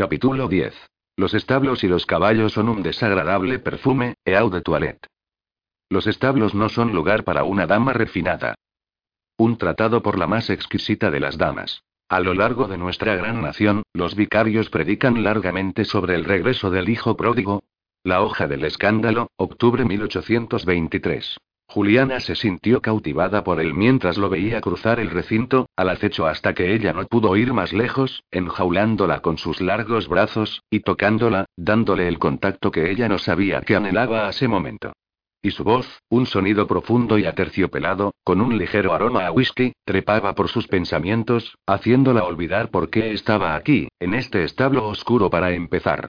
Capítulo 10. Los establos y los caballos son un desagradable perfume, eau de toilette. Los establos no son lugar para una dama refinada. Un tratado por la más exquisita de las damas. A lo largo de nuestra gran nación, los vicarios predican largamente sobre el regreso del hijo pródigo. La hoja del escándalo, octubre 1823. Juliana se sintió cautivada por él mientras lo veía cruzar el recinto, al acecho hasta que ella no pudo ir más lejos, enjaulándola con sus largos brazos, y tocándola, dándole el contacto que ella no sabía que anhelaba a ese momento. Y su voz, un sonido profundo y aterciopelado, con un ligero aroma a whisky, trepaba por sus pensamientos, haciéndola olvidar por qué estaba aquí, en este establo oscuro para empezar.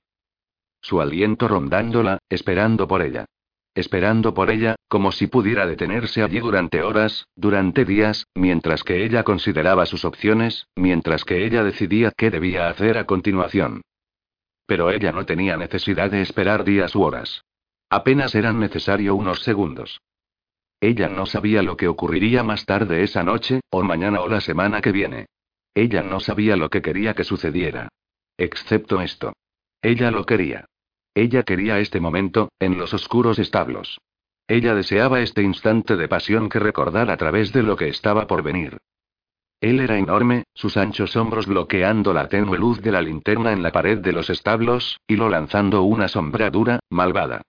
Su aliento rondándola, esperando por ella. Esperando por ella, como si pudiera detenerse allí durante horas, durante días, mientras que ella consideraba sus opciones, mientras que ella decidía qué debía hacer a continuación. Pero ella no tenía necesidad de esperar días u horas. Apenas eran necesarios unos segundos. Ella no sabía lo que ocurriría más tarde esa noche, o mañana o la semana que viene. Ella no sabía lo que quería que sucediera. Excepto esto. Ella lo quería. Ella quería este momento, en los oscuros establos. Ella deseaba este instante de pasión que recordar a través de lo que estaba por venir. Él era enorme, sus anchos hombros bloqueando la tenue luz de la linterna en la pared de los establos, y lo lanzando una sombra dura, malvada.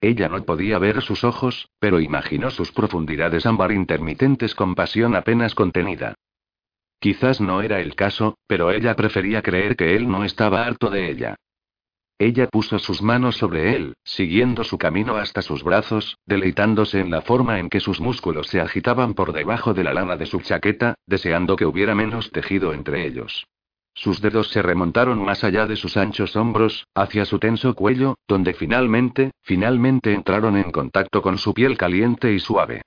Ella no podía ver sus ojos, pero imaginó sus profundidades ámbar intermitentes con pasión apenas contenida. Quizás no era el caso, pero ella prefería creer que él no estaba harto de ella. Ella puso sus manos sobre él, siguiendo su camino hasta sus brazos, deleitándose en la forma en que sus músculos se agitaban por debajo de la lana de su chaqueta, deseando que hubiera menos tejido entre ellos. Sus dedos se remontaron más allá de sus anchos hombros, hacia su tenso cuello, donde finalmente, finalmente entraron en contacto con su piel caliente y suave.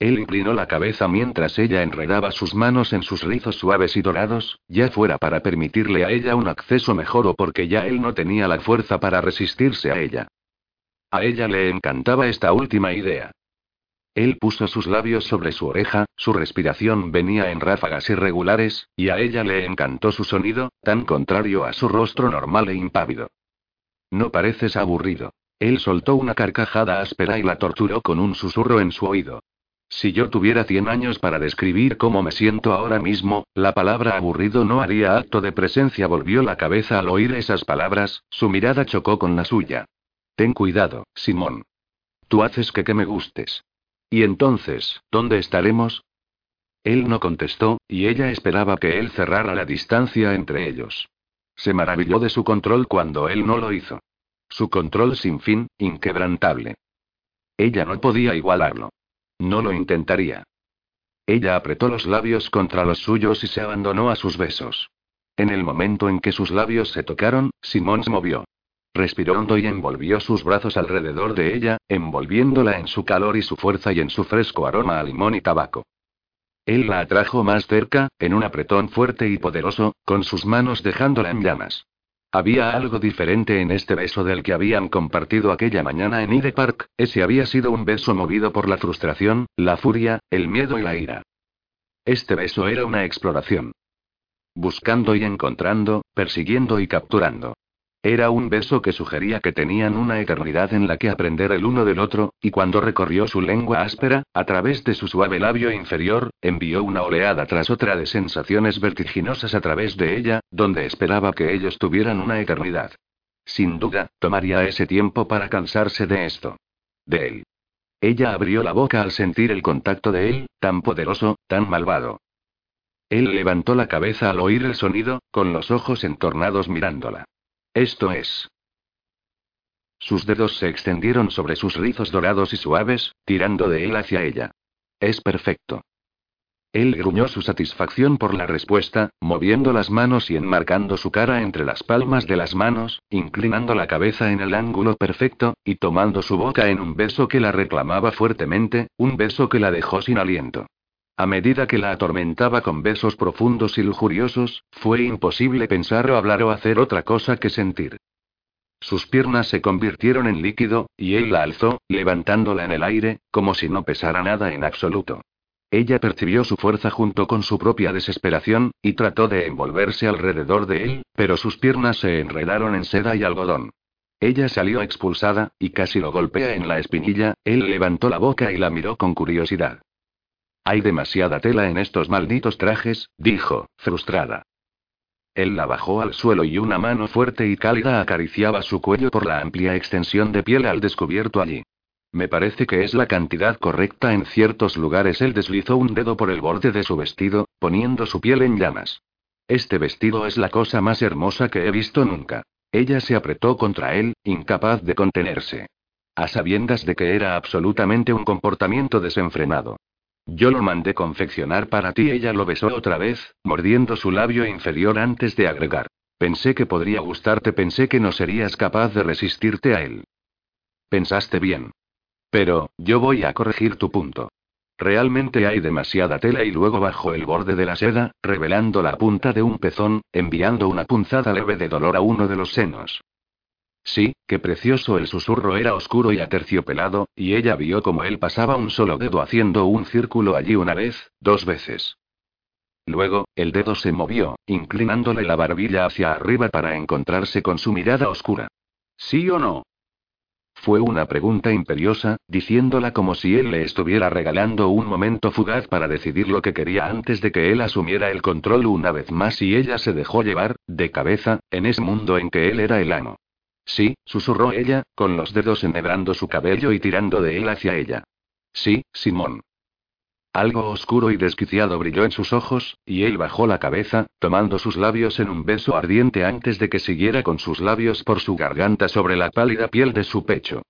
Él inclinó la cabeza mientras ella enredaba sus manos en sus rizos suaves y dorados, ya fuera para permitirle a ella un acceso mejor o porque ya él no tenía la fuerza para resistirse a ella. A ella le encantaba esta última idea. Él puso sus labios sobre su oreja, su respiración venía en ráfagas irregulares, y a ella le encantó su sonido, tan contrario a su rostro normal e impávido. No pareces aburrido. Él soltó una carcajada áspera y la torturó con un susurro en su oído. Si yo tuviera cien años para describir cómo me siento ahora mismo, la palabra aburrido no haría acto de presencia. Volvió la cabeza al oír esas palabras, su mirada chocó con la suya. Ten cuidado, Simón. Tú haces que que me gustes. Y entonces, ¿dónde estaremos? Él no contestó, y ella esperaba que él cerrara la distancia entre ellos. Se maravilló de su control cuando él no lo hizo. Su control sin fin, inquebrantable. Ella no podía igualarlo. No lo intentaría. Ella apretó los labios contra los suyos y se abandonó a sus besos. En el momento en que sus labios se tocaron, Simón se movió. Respiró hondo y envolvió sus brazos alrededor de ella, envolviéndola en su calor y su fuerza y en su fresco aroma a limón y tabaco. Él la atrajo más cerca, en un apretón fuerte y poderoso, con sus manos dejándola en llamas. Había algo diferente en este beso del que habían compartido aquella mañana en Hyde Park, ese había sido un beso movido por la frustración, la furia, el miedo y la ira. Este beso era una exploración. Buscando y encontrando, persiguiendo y capturando. Era un beso que sugería que tenían una eternidad en la que aprender el uno del otro, y cuando recorrió su lengua áspera, a través de su suave labio inferior, envió una oleada tras otra de sensaciones vertiginosas a través de ella, donde esperaba que ellos tuvieran una eternidad. Sin duda, tomaría ese tiempo para cansarse de esto. De él. Ella abrió la boca al sentir el contacto de él, tan poderoso, tan malvado. Él levantó la cabeza al oír el sonido, con los ojos entornados mirándola. Esto es. Sus dedos se extendieron sobre sus rizos dorados y suaves, tirando de él hacia ella. Es perfecto. Él gruñó su satisfacción por la respuesta, moviendo las manos y enmarcando su cara entre las palmas de las manos, inclinando la cabeza en el ángulo perfecto, y tomando su boca en un beso que la reclamaba fuertemente, un beso que la dejó sin aliento. A medida que la atormentaba con besos profundos y lujuriosos, fue imposible pensar o hablar o hacer otra cosa que sentir. Sus piernas se convirtieron en líquido, y él la alzó, levantándola en el aire, como si no pesara nada en absoluto. Ella percibió su fuerza junto con su propia desesperación, y trató de envolverse alrededor de él, pero sus piernas se enredaron en seda y algodón. Ella salió expulsada, y casi lo golpea en la espinilla, él levantó la boca y la miró con curiosidad. Hay demasiada tela en estos malditos trajes, dijo, frustrada. Él la bajó al suelo y una mano fuerte y cálida acariciaba su cuello por la amplia extensión de piel al descubierto allí. Me parece que es la cantidad correcta en ciertos lugares. Él deslizó un dedo por el borde de su vestido, poniendo su piel en llamas. Este vestido es la cosa más hermosa que he visto nunca. Ella se apretó contra él, incapaz de contenerse. A sabiendas de que era absolutamente un comportamiento desenfrenado. Yo lo mandé confeccionar para ti. Ella lo besó otra vez, mordiendo su labio inferior antes de agregar. Pensé que podría gustarte, pensé que no serías capaz de resistirte a él. Pensaste bien. Pero, yo voy a corregir tu punto. Realmente hay demasiada tela y luego bajo el borde de la seda, revelando la punta de un pezón, enviando una punzada leve de dolor a uno de los senos. Sí, qué precioso el susurro era oscuro y aterciopelado, y ella vio como él pasaba un solo dedo haciendo un círculo allí una vez, dos veces. Luego, el dedo se movió, inclinándole la barbilla hacia arriba para encontrarse con su mirada oscura. ¿Sí o no? Fue una pregunta imperiosa, diciéndola como si él le estuviera regalando un momento fugaz para decidir lo que quería antes de que él asumiera el control una vez más y ella se dejó llevar, de cabeza, en ese mundo en que él era el amo. Sí, susurró ella, con los dedos enhebrando su cabello y tirando de él hacia ella. Sí, Simón. Algo oscuro y desquiciado brilló en sus ojos, y él bajó la cabeza, tomando sus labios en un beso ardiente antes de que siguiera con sus labios por su garganta sobre la pálida piel de su pecho.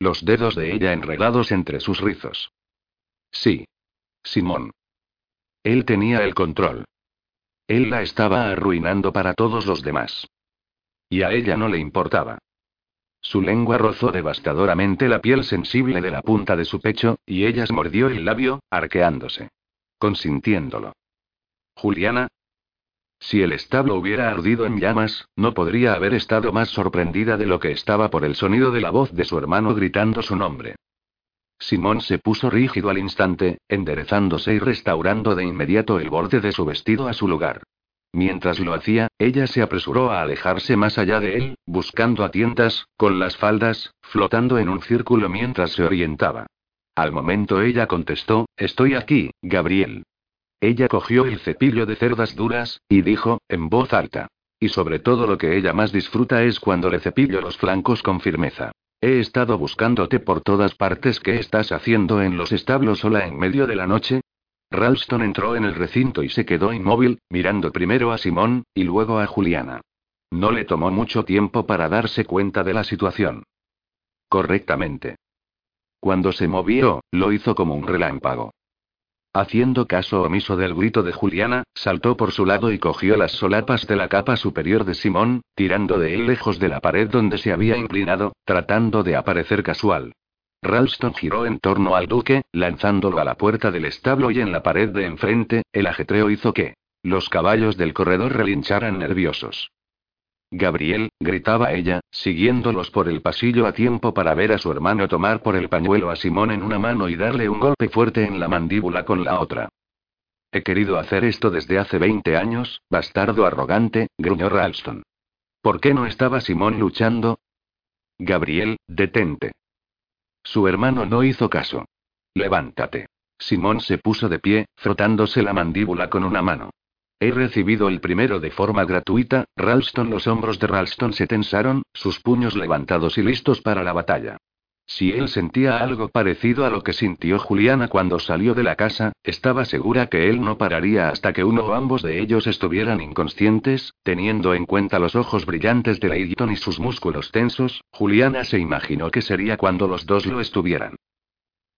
Los dedos de ella enredados entre sus rizos. Sí. Simón. Él tenía el control. Él la estaba arruinando para todos los demás. Y a ella no le importaba. Su lengua rozó devastadoramente la piel sensible de la punta de su pecho, y ella mordió el labio, arqueándose. Consintiéndolo. Juliana. Si el establo hubiera ardido en llamas, no podría haber estado más sorprendida de lo que estaba por el sonido de la voz de su hermano gritando su nombre. Simón se puso rígido al instante, enderezándose y restaurando de inmediato el borde de su vestido a su lugar. Mientras lo hacía, ella se apresuró a alejarse más allá de él, buscando a tientas, con las faldas, flotando en un círculo mientras se orientaba. Al momento ella contestó, Estoy aquí, Gabriel. Ella cogió el cepillo de cerdas duras, y dijo, en voz alta. Y sobre todo lo que ella más disfruta es cuando le cepillo los flancos con firmeza. He estado buscándote por todas partes. ¿Qué estás haciendo en los establos sola en medio de la noche? Ralston entró en el recinto y se quedó inmóvil, mirando primero a Simón, y luego a Juliana. No le tomó mucho tiempo para darse cuenta de la situación. Correctamente. Cuando se movió, lo hizo como un relámpago. Haciendo caso omiso del grito de Juliana, saltó por su lado y cogió las solapas de la capa superior de Simón, tirando de él lejos de la pared donde se había inclinado, tratando de aparecer casual. Ralston giró en torno al duque, lanzándolo a la puerta del establo y en la pared de enfrente, el ajetreo hizo que los caballos del corredor relincharan nerviosos. Gabriel, gritaba ella, siguiéndolos por el pasillo a tiempo para ver a su hermano tomar por el pañuelo a Simón en una mano y darle un golpe fuerte en la mandíbula con la otra. He querido hacer esto desde hace 20 años, bastardo arrogante, gruñó Ralston. ¿Por qué no estaba Simón luchando? Gabriel, detente. Su hermano no hizo caso. Levántate. Simón se puso de pie, frotándose la mandíbula con una mano. He recibido el primero de forma gratuita, Ralston. Los hombros de Ralston se tensaron, sus puños levantados y listos para la batalla. Si él sentía algo parecido a lo que sintió Juliana cuando salió de la casa, estaba segura que él no pararía hasta que uno o ambos de ellos estuvieran inconscientes, teniendo en cuenta los ojos brillantes de Layton y sus músculos tensos, Juliana se imaginó que sería cuando los dos lo estuvieran.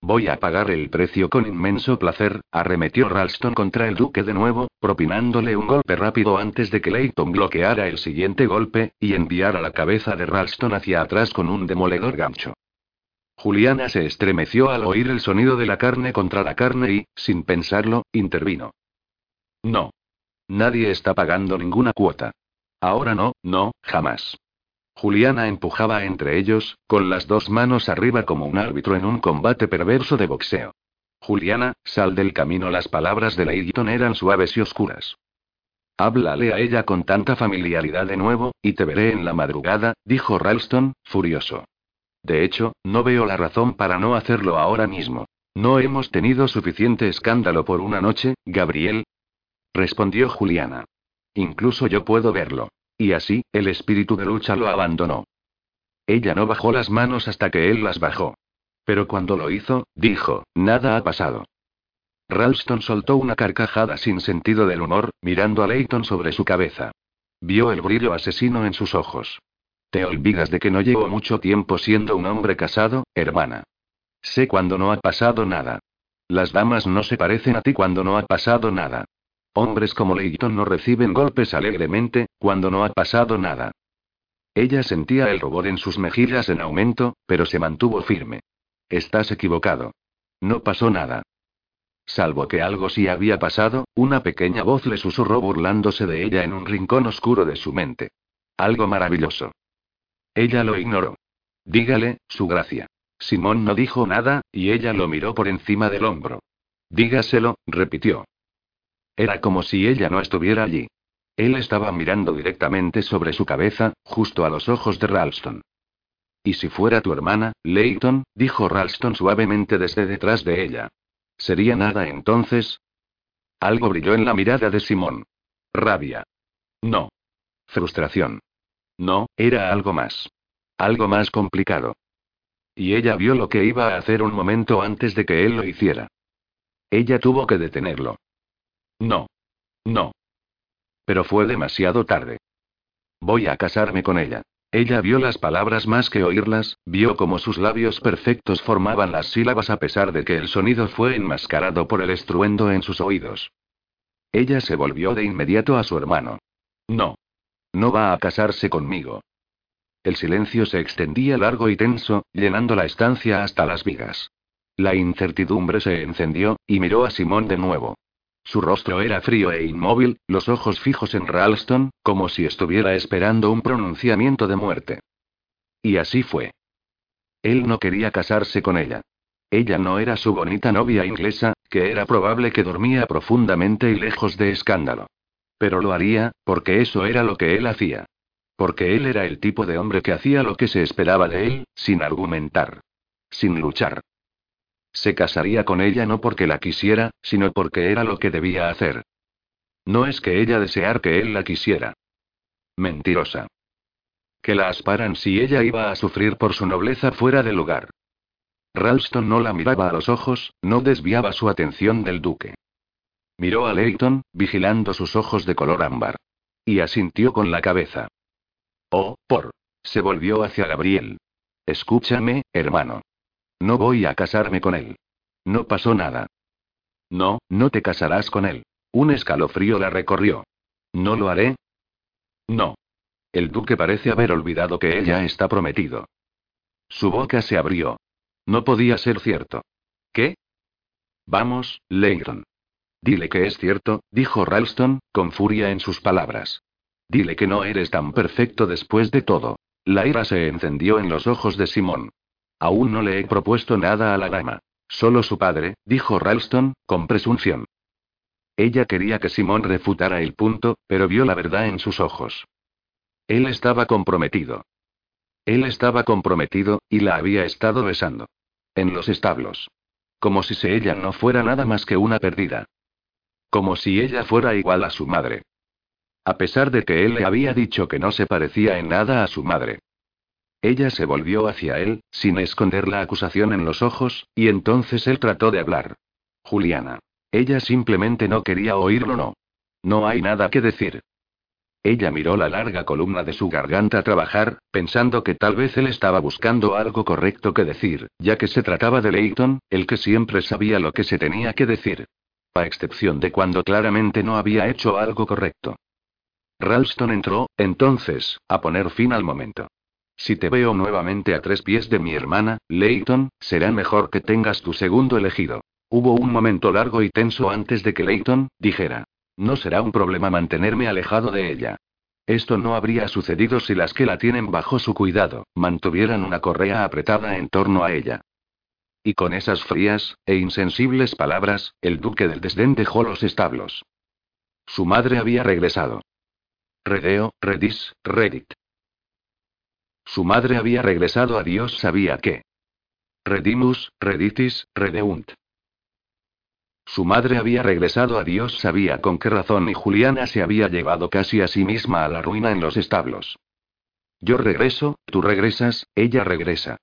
Voy a pagar el precio con inmenso placer, arremetió Ralston contra el duque de nuevo, propinándole un golpe rápido antes de que Layton bloqueara el siguiente golpe, y enviara la cabeza de Ralston hacia atrás con un demoledor gancho. Juliana se estremeció al oír el sonido de la carne contra la carne y, sin pensarlo, intervino. No. Nadie está pagando ninguna cuota. Ahora no, no, jamás. Juliana empujaba entre ellos, con las dos manos arriba como un árbitro en un combate perverso de boxeo. Juliana, sal del camino. Las palabras de Leighton eran suaves y oscuras. Háblale a ella con tanta familiaridad de nuevo, y te veré en la madrugada, dijo Ralston, furioso. De hecho, no veo la razón para no hacerlo ahora mismo. No hemos tenido suficiente escándalo por una noche, Gabriel. Respondió Juliana. Incluso yo puedo verlo. Y así, el espíritu de lucha lo abandonó. Ella no bajó las manos hasta que él las bajó. Pero cuando lo hizo, dijo, nada ha pasado. Ralston soltó una carcajada sin sentido del humor, mirando a Leighton sobre su cabeza. Vio el brillo asesino en sus ojos. Te olvidas de que no llevo mucho tiempo siendo un hombre casado, hermana. Sé cuando no ha pasado nada. Las damas no se parecen a ti cuando no ha pasado nada. Hombres como Leighton no reciben golpes alegremente, cuando no ha pasado nada. Ella sentía el rubor en sus mejillas en aumento, pero se mantuvo firme. Estás equivocado. No pasó nada. Salvo que algo sí había pasado, una pequeña voz le susurró burlándose de ella en un rincón oscuro de su mente. Algo maravilloso. Ella lo ignoró. Dígale, su gracia. Simón no dijo nada, y ella lo miró por encima del hombro. Dígaselo, repitió. Era como si ella no estuviera allí. Él estaba mirando directamente sobre su cabeza, justo a los ojos de Ralston. ¿Y si fuera tu hermana, Leighton? dijo Ralston suavemente desde detrás de ella. ¿Sería nada entonces? Algo brilló en la mirada de Simón. Rabia. No. Frustración. No, era algo más. Algo más complicado. Y ella vio lo que iba a hacer un momento antes de que él lo hiciera. Ella tuvo que detenerlo. No. No. Pero fue demasiado tarde. Voy a casarme con ella. Ella vio las palabras más que oírlas, vio cómo sus labios perfectos formaban las sílabas a pesar de que el sonido fue enmascarado por el estruendo en sus oídos. Ella se volvió de inmediato a su hermano. No. No va a casarse conmigo. El silencio se extendía largo y tenso, llenando la estancia hasta las vigas. La incertidumbre se encendió, y miró a Simón de nuevo. Su rostro era frío e inmóvil, los ojos fijos en Ralston, como si estuviera esperando un pronunciamiento de muerte. Y así fue. Él no quería casarse con ella. Ella no era su bonita novia inglesa, que era probable que dormía profundamente y lejos de escándalo. Pero lo haría, porque eso era lo que él hacía. Porque él era el tipo de hombre que hacía lo que se esperaba de él, sin argumentar. Sin luchar. Se casaría con ella no porque la quisiera, sino porque era lo que debía hacer. No es que ella desear que él la quisiera. Mentirosa. Que la asparan si ella iba a sufrir por su nobleza fuera de lugar. Ralston no la miraba a los ojos, no desviaba su atención del duque. Miró a Leighton, vigilando sus ojos de color ámbar. Y asintió con la cabeza. Oh, por. Se volvió hacia Gabriel. Escúchame, hermano. No voy a casarme con él. No pasó nada. No, no te casarás con él. Un escalofrío la recorrió. ¿No lo haré? No. El duque parece haber olvidado que ella está prometido. Su boca se abrió. No podía ser cierto. ¿Qué? Vamos, Leighton. Dile que es cierto, dijo Ralston, con furia en sus palabras. Dile que no eres tan perfecto después de todo. La ira se encendió en los ojos de Simón. Aún no le he propuesto nada a la dama. Solo su padre, dijo Ralston, con presunción. Ella quería que Simón refutara el punto, pero vio la verdad en sus ojos. Él estaba comprometido. Él estaba comprometido, y la había estado besando. En los establos. Como si ella no fuera nada más que una perdida. Como si ella fuera igual a su madre. A pesar de que él le había dicho que no se parecía en nada a su madre. Ella se volvió hacia él, sin esconder la acusación en los ojos, y entonces él trató de hablar. Juliana. Ella simplemente no quería oírlo, no. No hay nada que decir. Ella miró la larga columna de su garganta trabajar, pensando que tal vez él estaba buscando algo correcto que decir, ya que se trataba de Leighton, el que siempre sabía lo que se tenía que decir. A excepción de cuando claramente no había hecho algo correcto. Ralston entró, entonces, a poner fin al momento. Si te veo nuevamente a tres pies de mi hermana, Leighton, será mejor que tengas tu segundo elegido. Hubo un momento largo y tenso antes de que Leighton, dijera. No será un problema mantenerme alejado de ella. Esto no habría sucedido si las que la tienen bajo su cuidado, mantuvieran una correa apretada en torno a ella. Y con esas frías e insensibles palabras, el duque del desdén dejó los establos. Su madre había regresado. Redeo, redis, redit. Su madre había regresado a Dios sabía qué. Redimus, reditis, redeunt. Su madre había regresado a Dios sabía con qué razón y Juliana se había llevado casi a sí misma a la ruina en los establos. Yo regreso, tú regresas, ella regresa.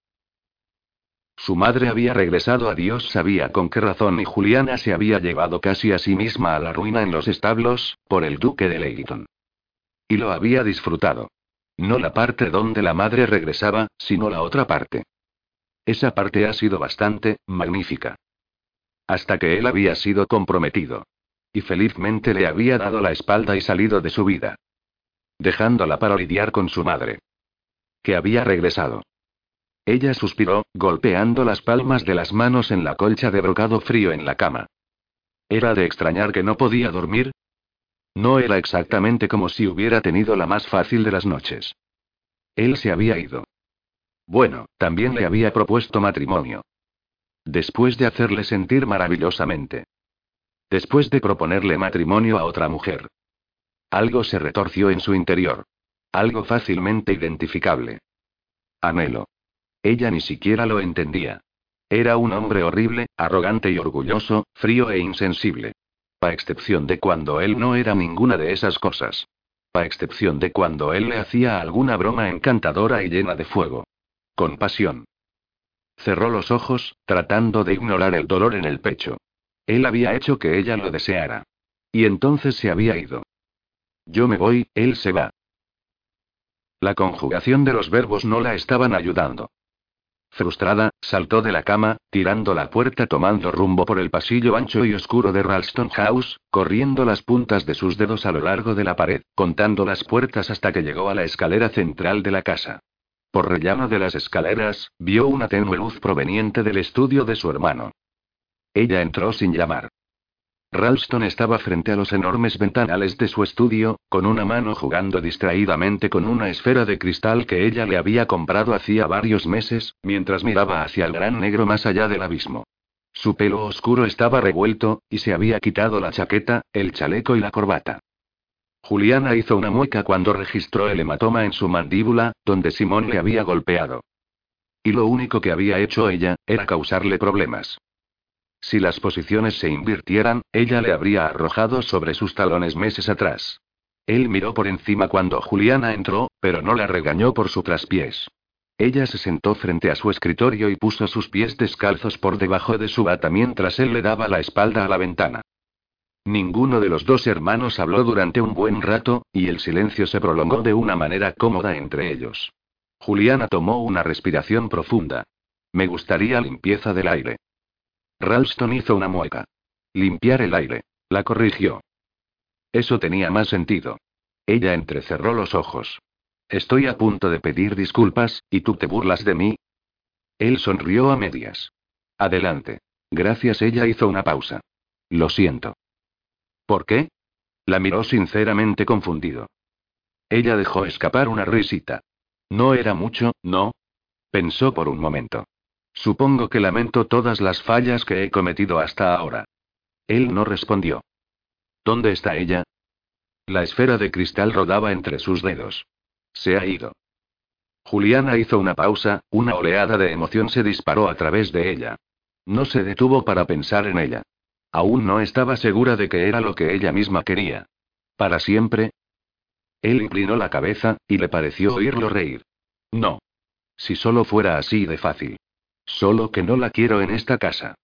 Su madre había regresado a Dios sabía con qué razón y Juliana se había llevado casi a sí misma a la ruina en los establos, por el duque de Leighton. Y lo había disfrutado. No la parte donde la madre regresaba, sino la otra parte. Esa parte ha sido bastante, magnífica. Hasta que él había sido comprometido. Y felizmente le había dado la espalda y salido de su vida. Dejándola para lidiar con su madre. Que había regresado. Ella suspiró, golpeando las palmas de las manos en la colcha de brocado frío en la cama. ¿Era de extrañar que no podía dormir? No era exactamente como si hubiera tenido la más fácil de las noches. Él se había ido. Bueno, también le había propuesto matrimonio. Después de hacerle sentir maravillosamente. Después de proponerle matrimonio a otra mujer. Algo se retorció en su interior. Algo fácilmente identificable. Anhelo. Ella ni siquiera lo entendía. Era un hombre horrible, arrogante y orgulloso, frío e insensible. A excepción de cuando él no era ninguna de esas cosas. A excepción de cuando él le hacía alguna broma encantadora y llena de fuego. Con pasión. Cerró los ojos, tratando de ignorar el dolor en el pecho. Él había hecho que ella lo deseara. Y entonces se había ido. Yo me voy, él se va. La conjugación de los verbos no la estaban ayudando. Frustrada, saltó de la cama, tirando la puerta tomando rumbo por el pasillo ancho y oscuro de Ralston House, corriendo las puntas de sus dedos a lo largo de la pared, contando las puertas hasta que llegó a la escalera central de la casa. Por rellano de las escaleras, vio una tenue luz proveniente del estudio de su hermano. Ella entró sin llamar. Ralston estaba frente a los enormes ventanales de su estudio, con una mano jugando distraídamente con una esfera de cristal que ella le había comprado hacía varios meses, mientras miraba hacia el gran negro más allá del abismo. Su pelo oscuro estaba revuelto, y se había quitado la chaqueta, el chaleco y la corbata. Juliana hizo una mueca cuando registró el hematoma en su mandíbula, donde Simón le había golpeado. Y lo único que había hecho ella, era causarle problemas. Si las posiciones se invirtieran, ella le habría arrojado sobre sus talones meses atrás. Él miró por encima cuando Juliana entró, pero no la regañó por su traspiés. Ella se sentó frente a su escritorio y puso sus pies descalzos por debajo de su bata mientras él le daba la espalda a la ventana. Ninguno de los dos hermanos habló durante un buen rato, y el silencio se prolongó de una manera cómoda entre ellos. Juliana tomó una respiración profunda. Me gustaría limpieza del aire. Ralston hizo una mueca. Limpiar el aire. La corrigió. Eso tenía más sentido. Ella entrecerró los ojos. Estoy a punto de pedir disculpas, ¿y tú te burlas de mí? Él sonrió a medias. Adelante. Gracias, ella hizo una pausa. Lo siento. ¿Por qué? La miró sinceramente confundido. Ella dejó escapar una risita. No era mucho, ¿no? Pensó por un momento. Supongo que lamento todas las fallas que he cometido hasta ahora. Él no respondió. ¿Dónde está ella? La esfera de cristal rodaba entre sus dedos. Se ha ido. Juliana hizo una pausa, una oleada de emoción se disparó a través de ella. No se detuvo para pensar en ella. Aún no estaba segura de que era lo que ella misma quería. ¿Para siempre? Él inclinó la cabeza, y le pareció oírlo reír. No. Si solo fuera así de fácil. Solo que no la quiero en esta casa.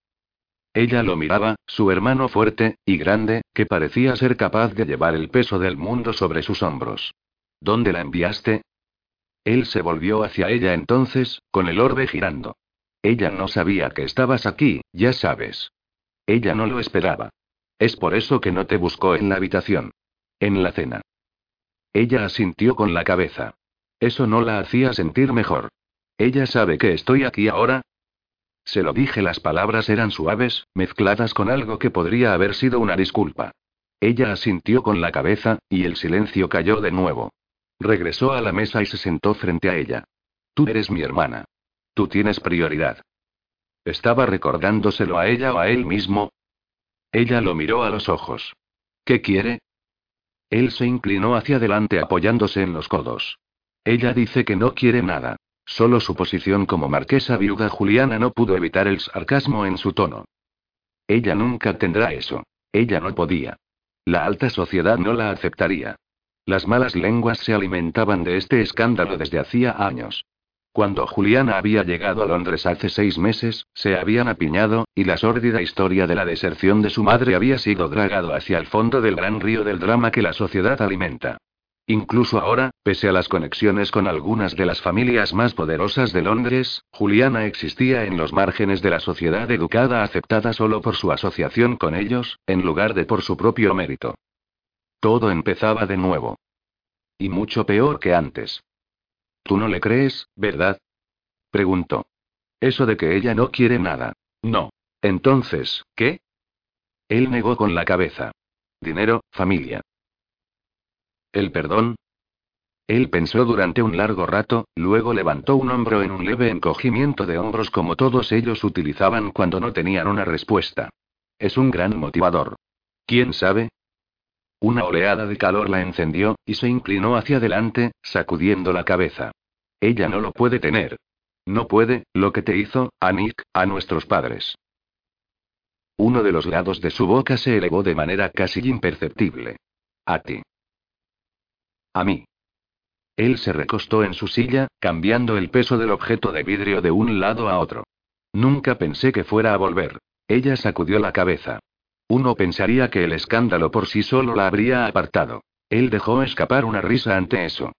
Ella lo miraba, su hermano fuerte, y grande, que parecía ser capaz de llevar el peso del mundo sobre sus hombros. ¿Dónde la enviaste? Él se volvió hacia ella entonces, con el orbe girando. Ella no sabía que estabas aquí, ya sabes. Ella no lo esperaba. Es por eso que no te buscó en la habitación. En la cena. Ella asintió con la cabeza. Eso no la hacía sentir mejor. Ella sabe que estoy aquí ahora, se lo dije, las palabras eran suaves, mezcladas con algo que podría haber sido una disculpa. Ella asintió con la cabeza, y el silencio cayó de nuevo. Regresó a la mesa y se sentó frente a ella. Tú eres mi hermana. Tú tienes prioridad. ¿Estaba recordándoselo a ella o a él mismo? Ella lo miró a los ojos. ¿Qué quiere? Él se inclinó hacia adelante apoyándose en los codos. Ella dice que no quiere nada. Solo su posición como marquesa viuda Juliana no pudo evitar el sarcasmo en su tono. Ella nunca tendrá eso. Ella no podía. La alta sociedad no la aceptaría. Las malas lenguas se alimentaban de este escándalo desde hacía años. Cuando Juliana había llegado a Londres hace seis meses, se habían apiñado, y la sórdida historia de la deserción de su madre había sido dragado hacia el fondo del gran río del drama que la sociedad alimenta. Incluso ahora, pese a las conexiones con algunas de las familias más poderosas de Londres, Juliana existía en los márgenes de la sociedad educada aceptada solo por su asociación con ellos, en lugar de por su propio mérito. Todo empezaba de nuevo. Y mucho peor que antes. ¿Tú no le crees, verdad? Preguntó. Eso de que ella no quiere nada. No. Entonces, ¿qué? Él negó con la cabeza. Dinero, familia. ¿El perdón? Él pensó durante un largo rato, luego levantó un hombro en un leve encogimiento de hombros como todos ellos utilizaban cuando no tenían una respuesta. Es un gran motivador. ¿Quién sabe? Una oleada de calor la encendió, y se inclinó hacia adelante, sacudiendo la cabeza. Ella no lo puede tener. No puede, lo que te hizo, a Nick, a nuestros padres. Uno de los lados de su boca se elevó de manera casi imperceptible. A ti. A mí. Él se recostó en su silla, cambiando el peso del objeto de vidrio de un lado a otro. Nunca pensé que fuera a volver. Ella sacudió la cabeza. Uno pensaría que el escándalo por sí solo la habría apartado. Él dejó escapar una risa ante eso.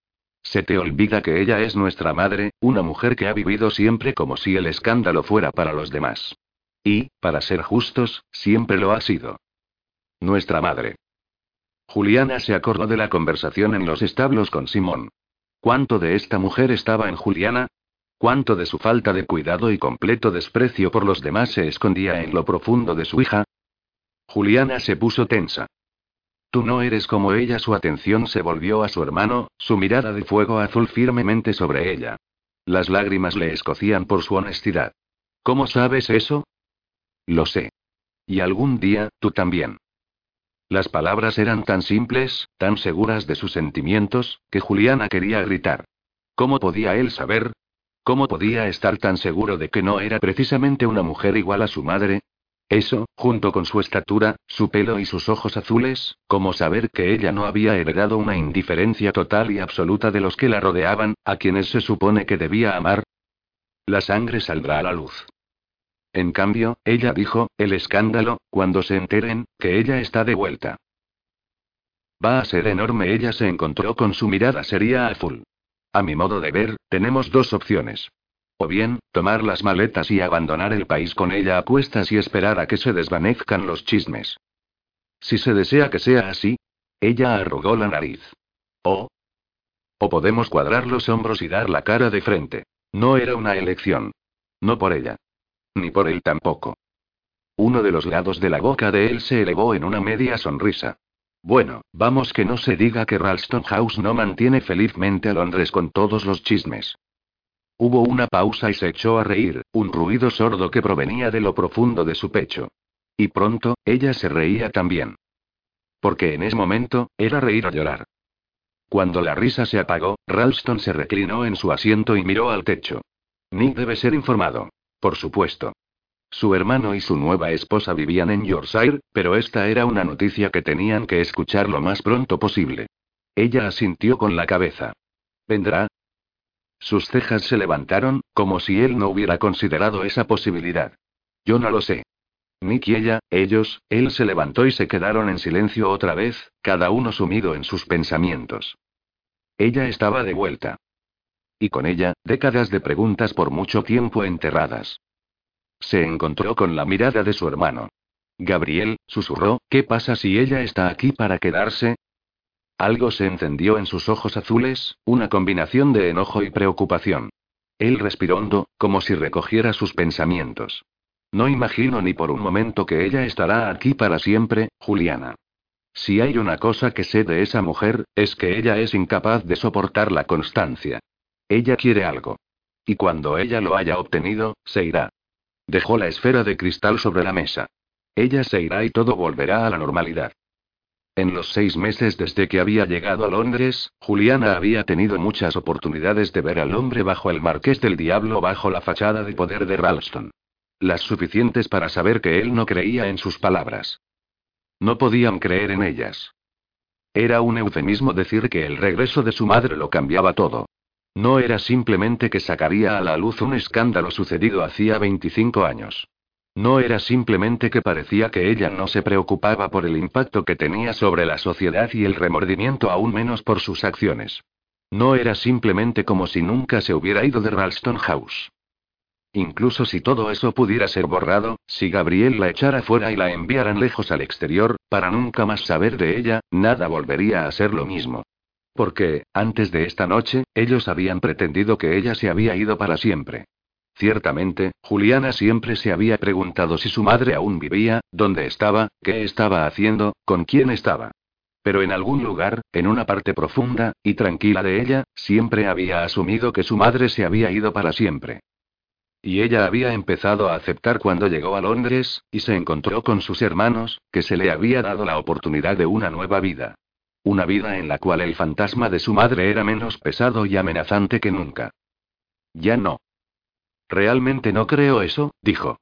Se te olvida que ella es nuestra madre, una mujer que ha vivido siempre como si el escándalo fuera para los demás. Y, para ser justos, siempre lo ha sido. Nuestra madre. Juliana se acordó de la conversación en los establos con Simón. ¿Cuánto de esta mujer estaba en Juliana? ¿Cuánto de su falta de cuidado y completo desprecio por los demás se escondía en lo profundo de su hija? Juliana se puso tensa. Tú no eres como ella. Su atención se volvió a su hermano, su mirada de fuego azul firmemente sobre ella. Las lágrimas le escocían por su honestidad. ¿Cómo sabes eso? Lo sé. Y algún día, tú también. Las palabras eran tan simples, tan seguras de sus sentimientos, que Juliana quería gritar. ¿Cómo podía él saber? ¿Cómo podía estar tan seguro de que no era precisamente una mujer igual a su madre? Eso, junto con su estatura, su pelo y sus ojos azules, como saber que ella no había heredado una indiferencia total y absoluta de los que la rodeaban, a quienes se supone que debía amar. La sangre saldrá a la luz. En cambio, ella dijo, el escándalo, cuando se enteren, que ella está de vuelta. Va a ser enorme. Ella se encontró con su mirada seria azul. A mi modo de ver, tenemos dos opciones. O bien, tomar las maletas y abandonar el país con ella a cuestas y esperar a que se desvanezcan los chismes. Si se desea que sea así, ella arrugó la nariz. O. O podemos cuadrar los hombros y dar la cara de frente. No era una elección. No por ella. Ni por él tampoco. Uno de los lados de la boca de él se elevó en una media sonrisa. Bueno, vamos que no se diga que Ralston House no mantiene felizmente a Londres con todos los chismes. Hubo una pausa y se echó a reír, un ruido sordo que provenía de lo profundo de su pecho. Y pronto, ella se reía también. Porque en ese momento, era reír o llorar. Cuando la risa se apagó, Ralston se reclinó en su asiento y miró al techo. Nick debe ser informado. Por supuesto. Su hermano y su nueva esposa vivían en Yorkshire, pero esta era una noticia que tenían que escuchar lo más pronto posible. Ella asintió con la cabeza. ¿Vendrá? Sus cejas se levantaron, como si él no hubiera considerado esa posibilidad. Yo no lo sé. Nick y ella, ellos, él se levantó y se quedaron en silencio otra vez, cada uno sumido en sus pensamientos. Ella estaba de vuelta. Y con ella, décadas de preguntas por mucho tiempo enterradas. Se encontró con la mirada de su hermano. Gabriel, susurró, ¿qué pasa si ella está aquí para quedarse? Algo se encendió en sus ojos azules, una combinación de enojo y preocupación. Él respiró hondo, como si recogiera sus pensamientos. No imagino ni por un momento que ella estará aquí para siempre, Juliana. Si hay una cosa que sé de esa mujer, es que ella es incapaz de soportar la constancia. Ella quiere algo. Y cuando ella lo haya obtenido, se irá. Dejó la esfera de cristal sobre la mesa. Ella se irá y todo volverá a la normalidad. En los seis meses desde que había llegado a Londres, Juliana había tenido muchas oportunidades de ver al hombre bajo el marqués del diablo bajo la fachada de poder de Ralston. Las suficientes para saber que él no creía en sus palabras. No podían creer en ellas. Era un eufemismo decir que el regreso de su madre lo cambiaba todo. No era simplemente que sacaría a la luz un escándalo sucedido hacía 25 años. No era simplemente que parecía que ella no se preocupaba por el impacto que tenía sobre la sociedad y el remordimiento aún menos por sus acciones. No era simplemente como si nunca se hubiera ido de Ralston House. Incluso si todo eso pudiera ser borrado, si Gabriel la echara fuera y la enviaran lejos al exterior, para nunca más saber de ella, nada volvería a ser lo mismo. Porque, antes de esta noche, ellos habían pretendido que ella se había ido para siempre. Ciertamente, Juliana siempre se había preguntado si su madre aún vivía, dónde estaba, qué estaba haciendo, con quién estaba. Pero en algún lugar, en una parte profunda y tranquila de ella, siempre había asumido que su madre se había ido para siempre. Y ella había empezado a aceptar cuando llegó a Londres, y se encontró con sus hermanos, que se le había dado la oportunidad de una nueva vida. Una vida en la cual el fantasma de su madre era menos pesado y amenazante que nunca. Ya no. Realmente no creo eso, dijo.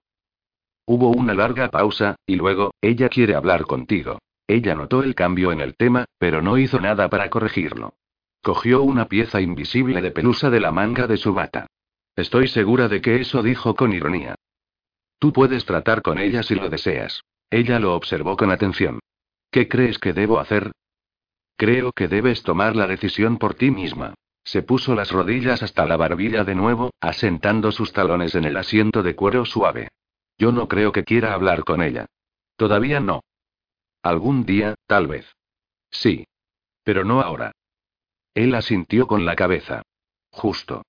Hubo una larga pausa, y luego, ella quiere hablar contigo. Ella notó el cambio en el tema, pero no hizo nada para corregirlo. Cogió una pieza invisible de pelusa de la manga de su bata. Estoy segura de que eso dijo con ironía. Tú puedes tratar con ella si lo deseas. Ella lo observó con atención. ¿Qué crees que debo hacer? Creo que debes tomar la decisión por ti misma. Se puso las rodillas hasta la barbilla de nuevo, asentando sus talones en el asiento de cuero suave. Yo no creo que quiera hablar con ella. Todavía no. Algún día, tal vez. Sí. Pero no ahora. Él asintió con la cabeza. Justo.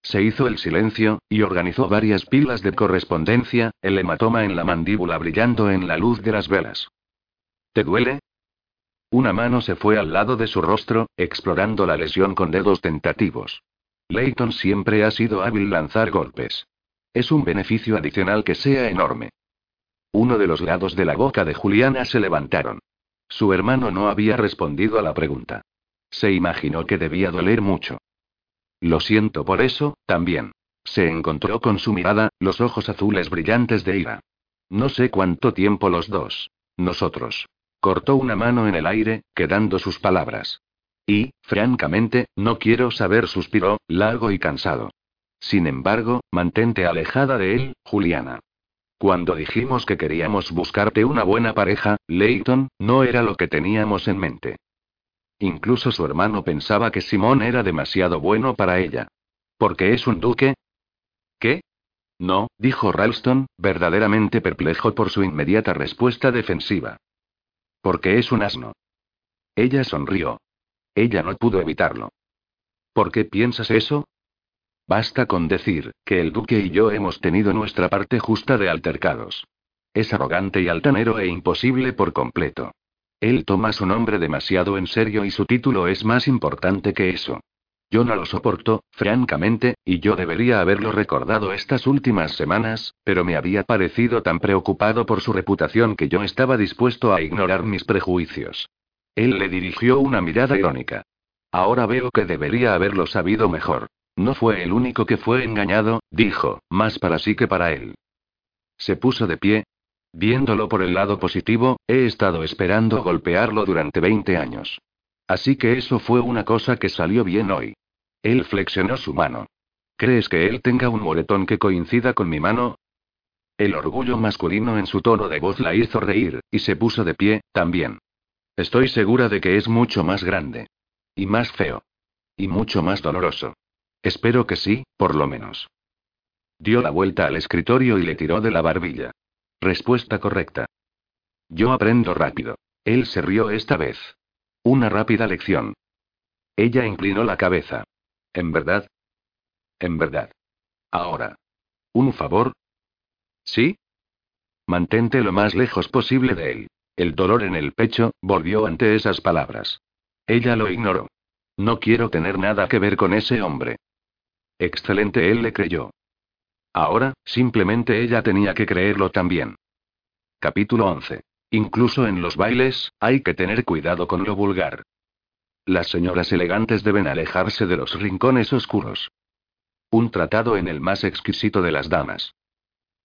Se hizo el silencio, y organizó varias pilas de correspondencia, el hematoma en la mandíbula brillando en la luz de las velas. ¿Te duele? Una mano se fue al lado de su rostro, explorando la lesión con dedos tentativos. Leighton siempre ha sido hábil lanzar golpes. Es un beneficio adicional que sea enorme. Uno de los lados de la boca de Juliana se levantaron. Su hermano no había respondido a la pregunta. Se imaginó que debía doler mucho. Lo siento por eso, también. Se encontró con su mirada, los ojos azules brillantes de ira. No sé cuánto tiempo los dos. Nosotros. Cortó una mano en el aire, quedando sus palabras. Y, francamente, no quiero saber, suspiró, largo y cansado. Sin embargo, mantente alejada de él, Juliana. Cuando dijimos que queríamos buscarte una buena pareja, Leighton, no era lo que teníamos en mente. Incluso su hermano pensaba que Simón era demasiado bueno para ella. ¿Porque es un duque? ¿Qué? No, dijo Ralston, verdaderamente perplejo por su inmediata respuesta defensiva. Porque es un asno. Ella sonrió. Ella no pudo evitarlo. ¿Por qué piensas eso? Basta con decir, que el duque y yo hemos tenido nuestra parte justa de altercados. Es arrogante y altanero e imposible por completo. Él toma su nombre demasiado en serio y su título es más importante que eso. Yo no lo soporto, francamente, y yo debería haberlo recordado estas últimas semanas, pero me había parecido tan preocupado por su reputación que yo estaba dispuesto a ignorar mis prejuicios. Él le dirigió una mirada irónica. Ahora veo que debería haberlo sabido mejor. No fue el único que fue engañado, dijo, más para sí que para él. Se puso de pie. Viéndolo por el lado positivo, he estado esperando golpearlo durante 20 años. Así que eso fue una cosa que salió bien hoy. Él flexionó su mano. ¿Crees que él tenga un moretón que coincida con mi mano? El orgullo masculino en su tono de voz la hizo reír, y se puso de pie, también. Estoy segura de que es mucho más grande. Y más feo. Y mucho más doloroso. Espero que sí, por lo menos. Dio la vuelta al escritorio y le tiró de la barbilla. Respuesta correcta. Yo aprendo rápido. Él se rió esta vez. Una rápida lección. Ella inclinó la cabeza. ¿En verdad? En verdad. Ahora. ¿Un favor? ¿Sí? Mantente lo más lejos posible de él. El dolor en el pecho volvió ante esas palabras. Ella lo ignoró. No quiero tener nada que ver con ese hombre. Excelente, él le creyó. Ahora, simplemente ella tenía que creerlo también. Capítulo 11. Incluso en los bailes, hay que tener cuidado con lo vulgar. Las señoras elegantes deben alejarse de los rincones oscuros. Un tratado en el más exquisito de las damas.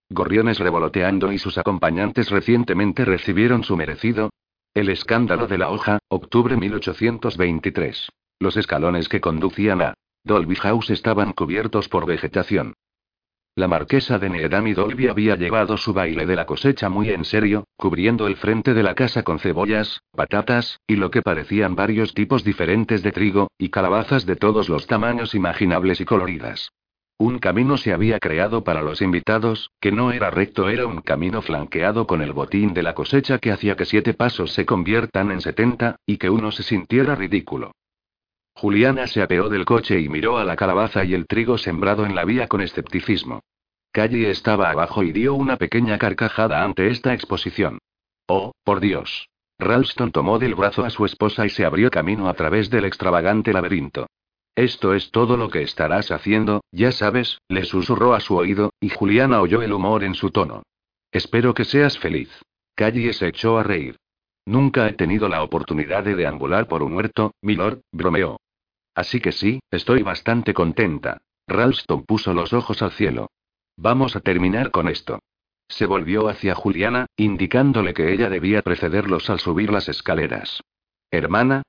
Gorriones revoloteando y sus acompañantes recientemente recibieron su merecido. El escándalo de la hoja, octubre 1823. Los escalones que conducían a Dolby House estaban cubiertos por vegetación. La marquesa de Needham y Dolby había llevado su baile de la cosecha muy en serio, cubriendo el frente de la casa con cebollas, patatas, y lo que parecían varios tipos diferentes de trigo, y calabazas de todos los tamaños imaginables y coloridas. Un camino se había creado para los invitados, que no era recto, era un camino flanqueado con el botín de la cosecha que hacía que siete pasos se conviertan en setenta, y que uno se sintiera ridículo. Juliana se apeó del coche y miró a la calabaza y el trigo sembrado en la vía con escepticismo. Calle estaba abajo y dio una pequeña carcajada ante esta exposición. Oh, por Dios. Ralston tomó del brazo a su esposa y se abrió camino a través del extravagante laberinto. Esto es todo lo que estarás haciendo, ya sabes, le susurró a su oído, y Juliana oyó el humor en su tono. Espero que seas feliz. Calle se echó a reír. Nunca he tenido la oportunidad de deambular por un huerto, milord, bromeó. Así que sí, estoy bastante contenta. Ralston puso los ojos al cielo. Vamos a terminar con esto. Se volvió hacia Juliana, indicándole que ella debía precederlos al subir las escaleras. Hermana.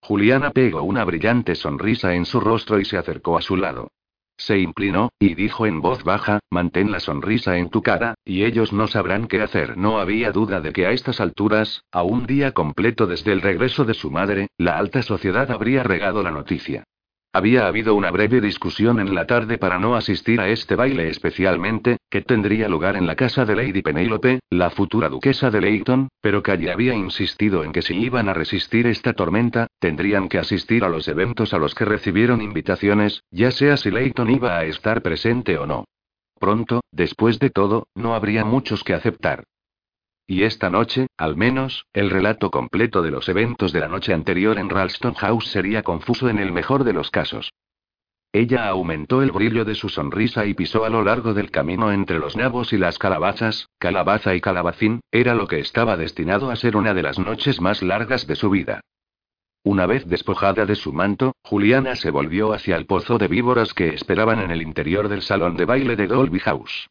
Juliana pegó una brillante sonrisa en su rostro y se acercó a su lado. Se inclinó, y dijo en voz baja, mantén la sonrisa en tu cara, y ellos no sabrán qué hacer. No había duda de que a estas alturas, a un día completo desde el regreso de su madre, la alta sociedad habría regado la noticia. Había habido una breve discusión en la tarde para no asistir a este baile especialmente, que tendría lugar en la casa de Lady Penelope, la futura duquesa de Leighton, pero Calle había insistido en que si iban a resistir esta tormenta, tendrían que asistir a los eventos a los que recibieron invitaciones, ya sea si Leighton iba a estar presente o no. Pronto, después de todo, no habría muchos que aceptar. Y esta noche, al menos, el relato completo de los eventos de la noche anterior en Ralston House sería confuso en el mejor de los casos. Ella aumentó el brillo de su sonrisa y pisó a lo largo del camino entre los nabos y las calabazas, calabaza y calabacín, era lo que estaba destinado a ser una de las noches más largas de su vida. Una vez despojada de su manto, Juliana se volvió hacia el pozo de víboras que esperaban en el interior del salón de baile de Dolby House.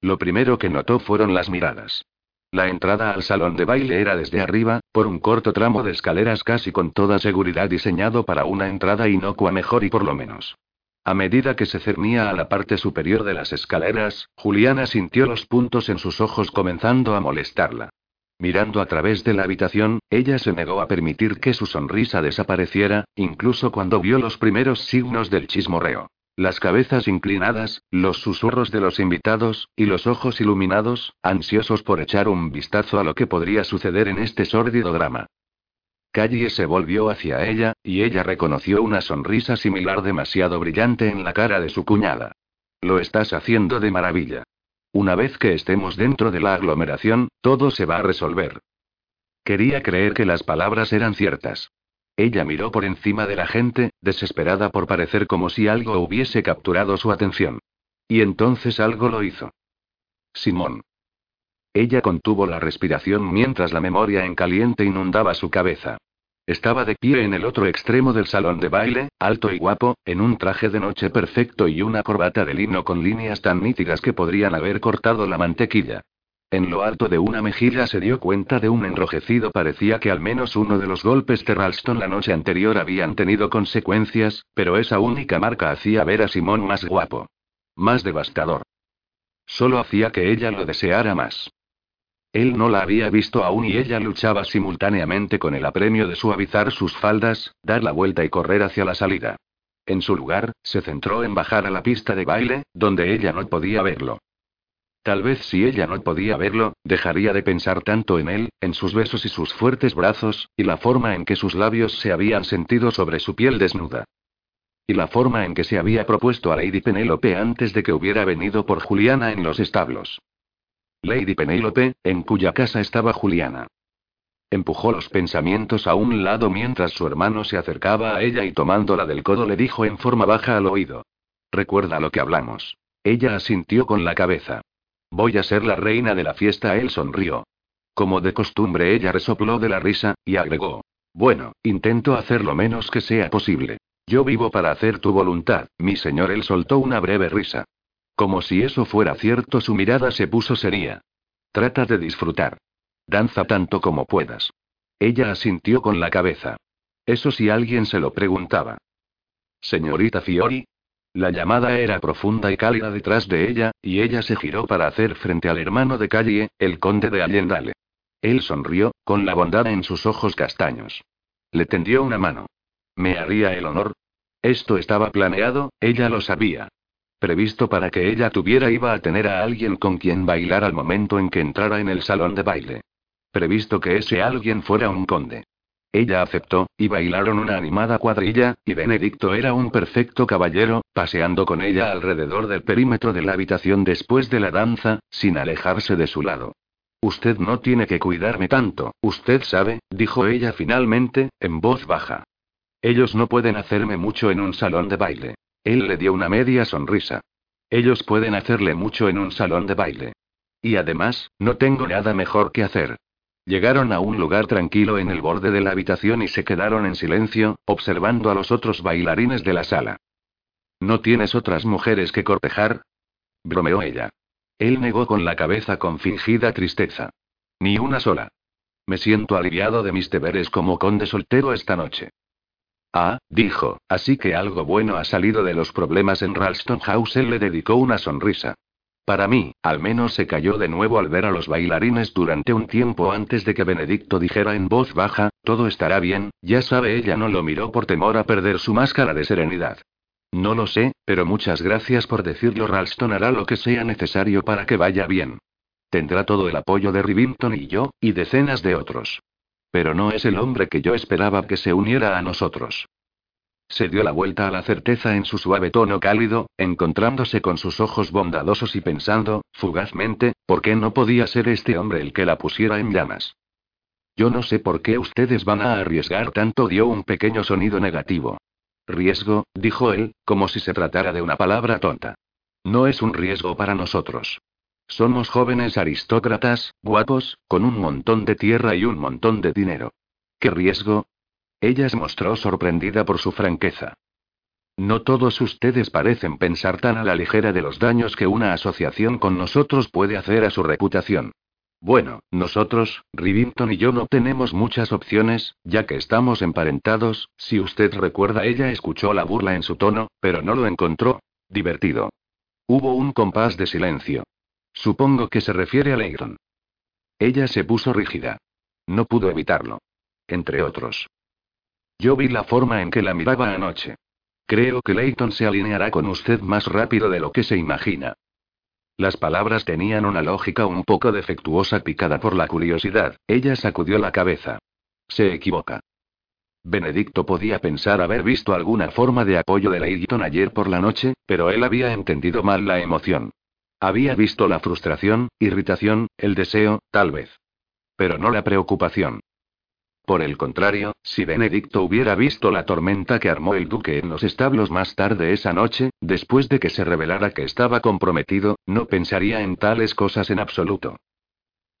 Lo primero que notó fueron las miradas. La entrada al salón de baile era desde arriba, por un corto tramo de escaleras casi con toda seguridad diseñado para una entrada inocua mejor y por lo menos. A medida que se cernía a la parte superior de las escaleras, Juliana sintió los puntos en sus ojos comenzando a molestarla. Mirando a través de la habitación, ella se negó a permitir que su sonrisa desapareciera, incluso cuando vio los primeros signos del chismorreo. Las cabezas inclinadas, los susurros de los invitados, y los ojos iluminados, ansiosos por echar un vistazo a lo que podría suceder en este sórdido drama. Callie se volvió hacia ella, y ella reconoció una sonrisa similar demasiado brillante en la cara de su cuñada. Lo estás haciendo de maravilla. Una vez que estemos dentro de la aglomeración, todo se va a resolver. Quería creer que las palabras eran ciertas. Ella miró por encima de la gente, desesperada por parecer como si algo hubiese capturado su atención. Y entonces algo lo hizo. Simón. Ella contuvo la respiración mientras la memoria en caliente inundaba su cabeza. Estaba de pie en el otro extremo del salón de baile, alto y guapo, en un traje de noche perfecto y una corbata de lino con líneas tan nítidas que podrían haber cortado la mantequilla. En lo alto de una mejilla se dio cuenta de un enrojecido. Parecía que al menos uno de los golpes de Ralston la noche anterior habían tenido consecuencias, pero esa única marca hacía ver a Simón más guapo. Más devastador. Solo hacía que ella lo deseara más. Él no la había visto aún y ella luchaba simultáneamente con el apremio de suavizar sus faldas, dar la vuelta y correr hacia la salida. En su lugar, se centró en bajar a la pista de baile, donde ella no podía verlo. Tal vez si ella no podía verlo, dejaría de pensar tanto en él, en sus besos y sus fuertes brazos, y la forma en que sus labios se habían sentido sobre su piel desnuda. Y la forma en que se había propuesto a Lady Penélope antes de que hubiera venido por Juliana en los establos. Lady Penélope, en cuya casa estaba Juliana. Empujó los pensamientos a un lado mientras su hermano se acercaba a ella y tomándola del codo le dijo en forma baja al oído. Recuerda lo que hablamos. Ella asintió con la cabeza. Voy a ser la reina de la fiesta. Él sonrió. Como de costumbre, ella resopló de la risa, y agregó. Bueno, intento hacer lo menos que sea posible. Yo vivo para hacer tu voluntad, mi señor. Él soltó una breve risa. Como si eso fuera cierto, su mirada se puso seria. Trata de disfrutar. Danza tanto como puedas. Ella asintió con la cabeza. Eso si alguien se lo preguntaba. Señorita Fiori. La llamada era profunda y cálida detrás de ella, y ella se giró para hacer frente al hermano de calle, el conde de Allendale. Él sonrió, con la bondad en sus ojos castaños. Le tendió una mano. ¿Me haría el honor? Esto estaba planeado, ella lo sabía. Previsto para que ella tuviera iba a tener a alguien con quien bailar al momento en que entrara en el salón de baile. Previsto que ese alguien fuera un conde. Ella aceptó, y bailaron una animada cuadrilla, y Benedicto era un perfecto caballero, paseando con ella alrededor del perímetro de la habitación después de la danza, sin alejarse de su lado. Usted no tiene que cuidarme tanto, usted sabe, dijo ella finalmente, en voz baja. Ellos no pueden hacerme mucho en un salón de baile. Él le dio una media sonrisa. Ellos pueden hacerle mucho en un salón de baile. Y además, no tengo nada mejor que hacer. Llegaron a un lugar tranquilo en el borde de la habitación y se quedaron en silencio, observando a los otros bailarines de la sala. ¿No tienes otras mujeres que cortejar? bromeó ella. Él negó con la cabeza con fingida tristeza. Ni una sola. Me siento aliviado de mis deberes como conde soltero esta noche. Ah, dijo, así que algo bueno ha salido de los problemas en Ralston House. Él le dedicó una sonrisa. Para mí, al menos se cayó de nuevo al ver a los bailarines durante un tiempo antes de que Benedicto dijera en voz baja, todo estará bien, ya sabe ella no lo miró por temor a perder su máscara de serenidad. No lo sé, pero muchas gracias por decirlo. Ralston hará lo que sea necesario para que vaya bien. Tendrá todo el apoyo de Rivington y yo, y decenas de otros. Pero no es el hombre que yo esperaba que se uniera a nosotros. Se dio la vuelta a la certeza en su suave tono cálido, encontrándose con sus ojos bondadosos y pensando, fugazmente, ¿por qué no podía ser este hombre el que la pusiera en llamas? Yo no sé por qué ustedes van a arriesgar tanto, dio un pequeño sonido negativo. Riesgo, dijo él, como si se tratara de una palabra tonta. No es un riesgo para nosotros. Somos jóvenes aristócratas, guapos, con un montón de tierra y un montón de dinero. ¿Qué riesgo? Ella se mostró sorprendida por su franqueza. No todos ustedes parecen pensar tan a la ligera de los daños que una asociación con nosotros puede hacer a su reputación. Bueno, nosotros, Rivington y yo no tenemos muchas opciones, ya que estamos emparentados, si usted recuerda ella escuchó la burla en su tono, pero no lo encontró divertido. Hubo un compás de silencio. Supongo que se refiere a Leighton. Ella se puso rígida. No pudo evitarlo. Entre otros. Yo vi la forma en que la miraba anoche. Creo que Leighton se alineará con usted más rápido de lo que se imagina. Las palabras tenían una lógica un poco defectuosa picada por la curiosidad. Ella sacudió la cabeza. Se equivoca. Benedicto podía pensar haber visto alguna forma de apoyo de Leighton ayer por la noche, pero él había entendido mal la emoción. Había visto la frustración, irritación, el deseo, tal vez. Pero no la preocupación. Por el contrario, si Benedicto hubiera visto la tormenta que armó el duque en los establos más tarde esa noche, después de que se revelara que estaba comprometido, no pensaría en tales cosas en absoluto.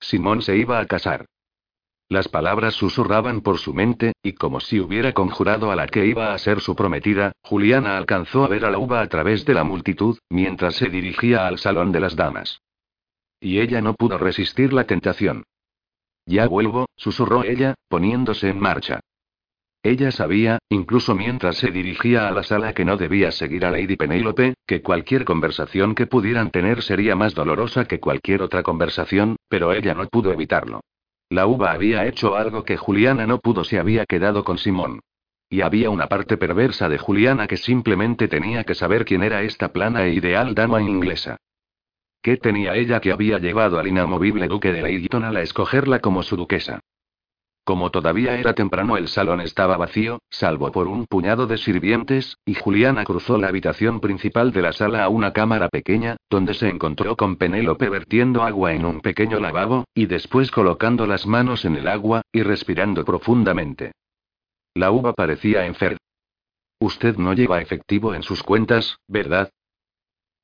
Simón se iba a casar. Las palabras susurraban por su mente, y como si hubiera conjurado a la que iba a ser su prometida, Juliana alcanzó a ver a la uva a través de la multitud, mientras se dirigía al salón de las damas. Y ella no pudo resistir la tentación. Ya vuelvo, susurró ella, poniéndose en marcha. Ella sabía, incluso mientras se dirigía a la sala, que no debía seguir a Lady Penélope, que cualquier conversación que pudieran tener sería más dolorosa que cualquier otra conversación, pero ella no pudo evitarlo. La uva había hecho algo que Juliana no pudo, se había quedado con Simón. Y había una parte perversa de Juliana que simplemente tenía que saber quién era esta plana e ideal dama inglesa. ¿Qué tenía ella que había llevado al inamovible duque de Leighton a la escogerla como su duquesa? Como todavía era temprano el salón estaba vacío, salvo por un puñado de sirvientes, y Juliana cruzó la habitación principal de la sala a una cámara pequeña, donde se encontró con Penélope vertiendo agua en un pequeño lavabo, y después colocando las manos en el agua, y respirando profundamente. La uva parecía enferma. Usted no lleva efectivo en sus cuentas, ¿verdad?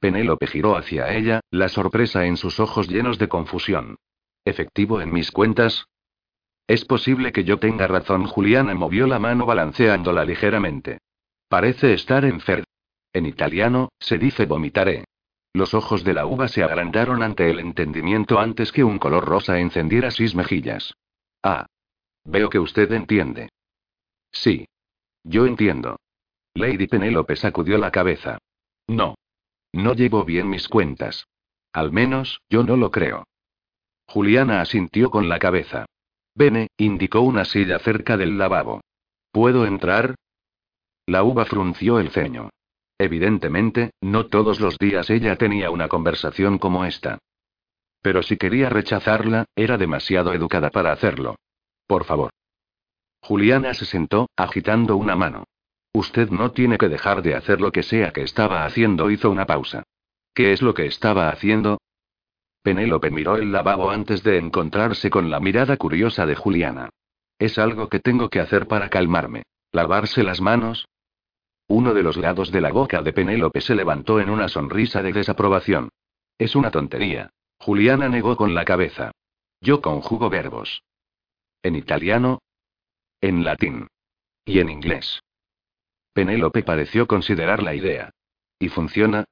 Penélope giró hacia ella, la sorpresa en sus ojos llenos de confusión. ¿Efectivo en mis cuentas? Es posible que yo tenga razón. Juliana movió la mano balanceándola ligeramente. Parece estar enfermo. En italiano, se dice vomitaré. Los ojos de la uva se agrandaron ante el entendimiento antes que un color rosa encendiera sus mejillas. Ah. Veo que usted entiende. Sí. Yo entiendo. Lady Penélope sacudió la cabeza. No. No llevo bien mis cuentas. Al menos, yo no lo creo. Juliana asintió con la cabeza. Bene, indicó una silla cerca del lavabo. ¿Puedo entrar? La uva frunció el ceño. Evidentemente, no todos los días ella tenía una conversación como esta. Pero si quería rechazarla, era demasiado educada para hacerlo. Por favor. Juliana se sentó, agitando una mano. Usted no tiene que dejar de hacer lo que sea que estaba haciendo. Hizo una pausa. ¿Qué es lo que estaba haciendo? Penélope miró el lavabo antes de encontrarse con la mirada curiosa de Juliana. Es algo que tengo que hacer para calmarme. ¿Lavarse las manos? Uno de los lados de la boca de Penélope se levantó en una sonrisa de desaprobación. Es una tontería. Juliana negó con la cabeza. Yo conjugo verbos. En italiano. En latín. Y en inglés. Penélope pareció considerar la idea. ¿Y funciona?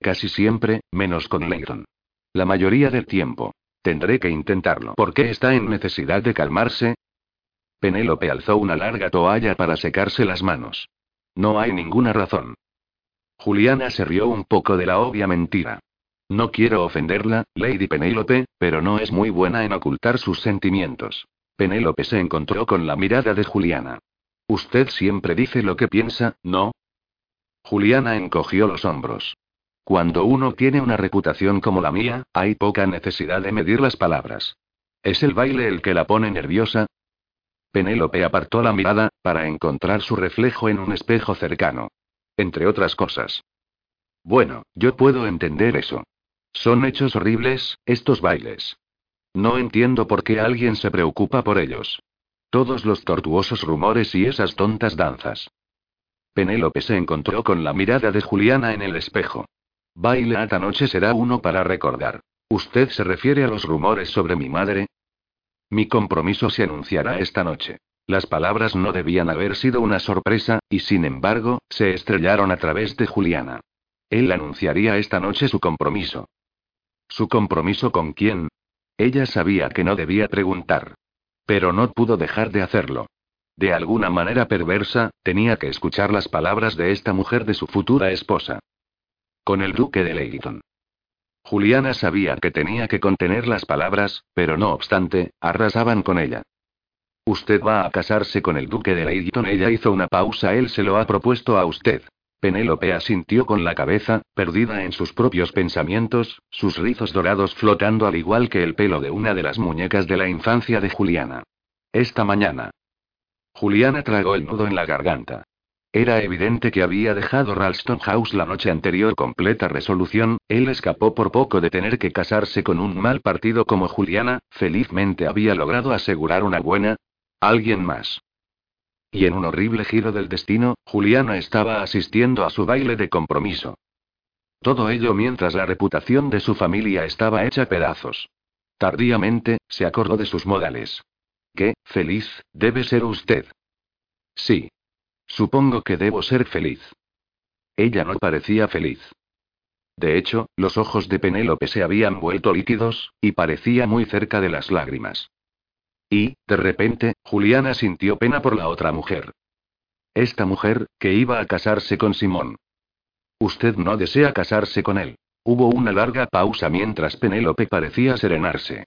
Casi siempre, menos con Leighton. La mayoría del tiempo. Tendré que intentarlo. ¿Por qué está en necesidad de calmarse? Penélope alzó una larga toalla para secarse las manos. No hay ninguna razón. Juliana se rió un poco de la obvia mentira. No quiero ofenderla, Lady Penélope, pero no es muy buena en ocultar sus sentimientos. Penélope se encontró con la mirada de Juliana. Usted siempre dice lo que piensa, ¿no? Juliana encogió los hombros. Cuando uno tiene una reputación como la mía, hay poca necesidad de medir las palabras. ¿Es el baile el que la pone nerviosa? Penélope apartó la mirada, para encontrar su reflejo en un espejo cercano. Entre otras cosas. Bueno, yo puedo entender eso. Son hechos horribles, estos bailes. No entiendo por qué alguien se preocupa por ellos. Todos los tortuosos rumores y esas tontas danzas. Penélope se encontró con la mirada de Juliana en el espejo. Baile esta noche será uno para recordar. ¿Usted se refiere a los rumores sobre mi madre? Mi compromiso se anunciará esta noche. Las palabras no debían haber sido una sorpresa, y sin embargo, se estrellaron a través de Juliana. Él anunciaría esta noche su compromiso. ¿Su compromiso con quién? Ella sabía que no debía preguntar. Pero no pudo dejar de hacerlo. De alguna manera perversa, tenía que escuchar las palabras de esta mujer de su futura esposa. Con el duque de Leighton. Juliana sabía que tenía que contener las palabras, pero no obstante, arrasaban con ella. Usted va a casarse con el duque de Leighton. Ella hizo una pausa. Él se lo ha propuesto a usted. Penélope asintió con la cabeza, perdida en sus propios pensamientos, sus rizos dorados flotando al igual que el pelo de una de las muñecas de la infancia de Juliana. Esta mañana. Juliana tragó el nudo en la garganta. Era evidente que había dejado Ralston House la noche anterior completa resolución, él escapó por poco de tener que casarse con un mal partido como Juliana, felizmente había logrado asegurar una buena... alguien más. Y en un horrible giro del destino, Juliana estaba asistiendo a su baile de compromiso. Todo ello mientras la reputación de su familia estaba hecha pedazos. Tardíamente, se acordó de sus modales. Qué, feliz, debe ser usted. Sí. Supongo que debo ser feliz. Ella no parecía feliz. De hecho, los ojos de Penélope se habían vuelto líquidos, y parecía muy cerca de las lágrimas. Y, de repente, Juliana sintió pena por la otra mujer. Esta mujer, que iba a casarse con Simón. Usted no desea casarse con él. Hubo una larga pausa mientras Penélope parecía serenarse.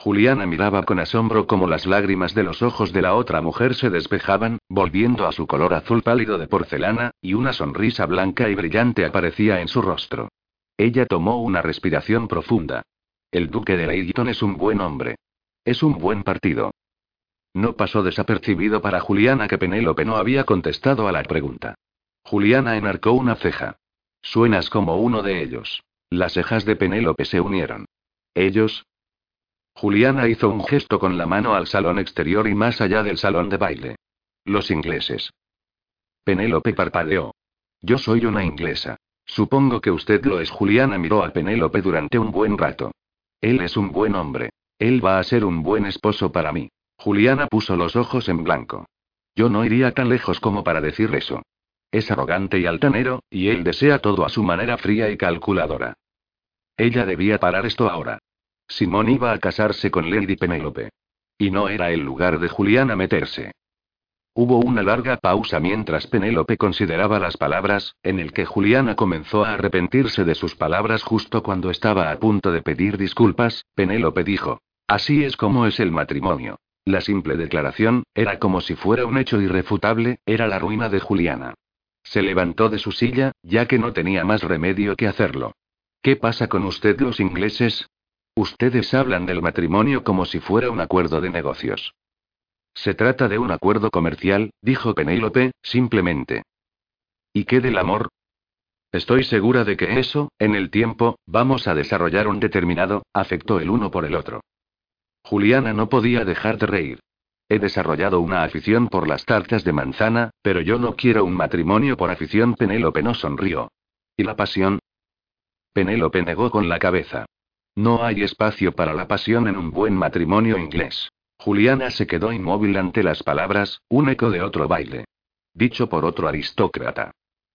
Juliana miraba con asombro cómo las lágrimas de los ojos de la otra mujer se despejaban, volviendo a su color azul pálido de porcelana, y una sonrisa blanca y brillante aparecía en su rostro. Ella tomó una respiración profunda. El duque de Leighton es un buen hombre. Es un buen partido. No pasó desapercibido para Juliana que Penélope no había contestado a la pregunta. Juliana enarcó una ceja. Suenas como uno de ellos. Las cejas de Penélope se unieron. Ellos, Juliana hizo un gesto con la mano al salón exterior y más allá del salón de baile. Los ingleses. Penélope parpadeó. Yo soy una inglesa. Supongo que usted lo es. Juliana miró a Penélope durante un buen rato. Él es un buen hombre. Él va a ser un buen esposo para mí. Juliana puso los ojos en blanco. Yo no iría tan lejos como para decir eso. Es arrogante y altanero, y él desea todo a su manera fría y calculadora. Ella debía parar esto ahora. Simón iba a casarse con Lady Penélope. Y no era el lugar de Juliana meterse. Hubo una larga pausa mientras Penélope consideraba las palabras, en el que Juliana comenzó a arrepentirse de sus palabras justo cuando estaba a punto de pedir disculpas. Penélope dijo: Así es como es el matrimonio. La simple declaración, era como si fuera un hecho irrefutable, era la ruina de Juliana. Se levantó de su silla, ya que no tenía más remedio que hacerlo. ¿Qué pasa con usted los ingleses? Ustedes hablan del matrimonio como si fuera un acuerdo de negocios. Se trata de un acuerdo comercial, dijo Penélope, simplemente. ¿Y qué del amor? Estoy segura de que eso, en el tiempo, vamos a desarrollar un determinado afecto el uno por el otro. Juliana no podía dejar de reír. He desarrollado una afición por las tartas de manzana, pero yo no quiero un matrimonio por afición. Penélope no sonrió. ¿Y la pasión? Penélope negó con la cabeza. No hay espacio para la pasión en un buen matrimonio inglés. Juliana se quedó inmóvil ante las palabras, un eco de otro baile. Dicho por otro aristócrata.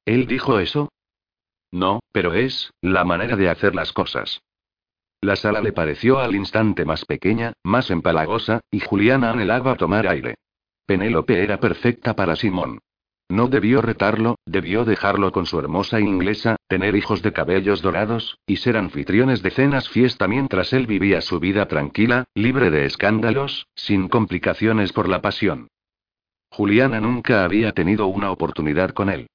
¿Él dijo eso? No, pero es, la manera de hacer las cosas. La sala le pareció al instante más pequeña, más empalagosa, y Juliana anhelaba tomar aire. Penélope era perfecta para Simón. No debió retarlo, debió dejarlo con su hermosa inglesa, tener hijos de cabellos dorados, y ser anfitriones de cenas fiesta mientras él vivía su vida tranquila, libre de escándalos, sin complicaciones por la pasión. Juliana nunca había tenido una oportunidad con él.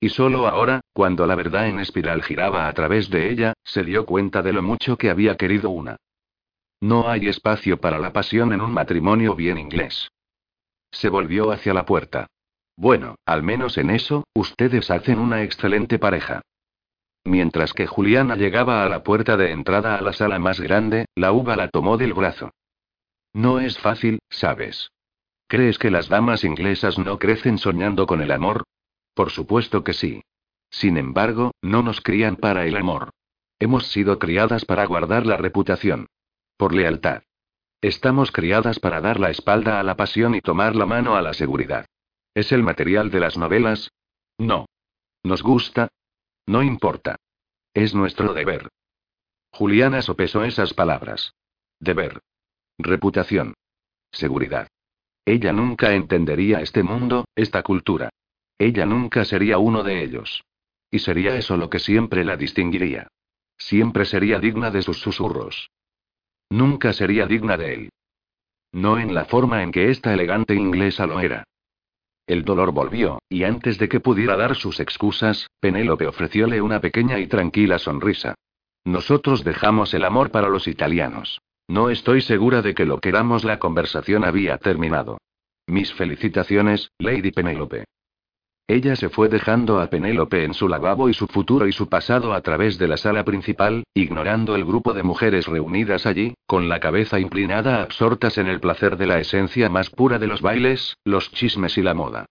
Y solo ahora, cuando la verdad en espiral giraba a través de ella, se dio cuenta de lo mucho que había querido una. No hay espacio para la pasión en un matrimonio bien inglés. Se volvió hacia la puerta. Bueno, al menos en eso, ustedes hacen una excelente pareja. Mientras que Juliana llegaba a la puerta de entrada a la sala más grande, la uva la tomó del brazo. No es fácil, ¿sabes? ¿Crees que las damas inglesas no crecen soñando con el amor? Por supuesto que sí. Sin embargo, no nos crían para el amor. Hemos sido criadas para guardar la reputación. Por lealtad. Estamos criadas para dar la espalda a la pasión y tomar la mano a la seguridad. ¿Es el material de las novelas? No. ¿Nos gusta? No importa. Es nuestro deber. Juliana sopesó esas palabras. Deber. Reputación. Seguridad. Ella nunca entendería este mundo, esta cultura. Ella nunca sería uno de ellos. Y sería eso lo que siempre la distinguiría. Siempre sería digna de sus susurros. Nunca sería digna de él. No en la forma en que esta elegante inglesa lo era. El dolor volvió, y antes de que pudiera dar sus excusas, Penélope ofrecióle una pequeña y tranquila sonrisa. Nosotros dejamos el amor para los italianos. No estoy segura de que lo queramos. La conversación había terminado. Mis felicitaciones, Lady Penélope. Ella se fue dejando a Penélope en su lavabo y su futuro y su pasado a través de la sala principal, ignorando el grupo de mujeres reunidas allí, con la cabeza inclinada absortas en el placer de la esencia más pura de los bailes, los chismes y la moda.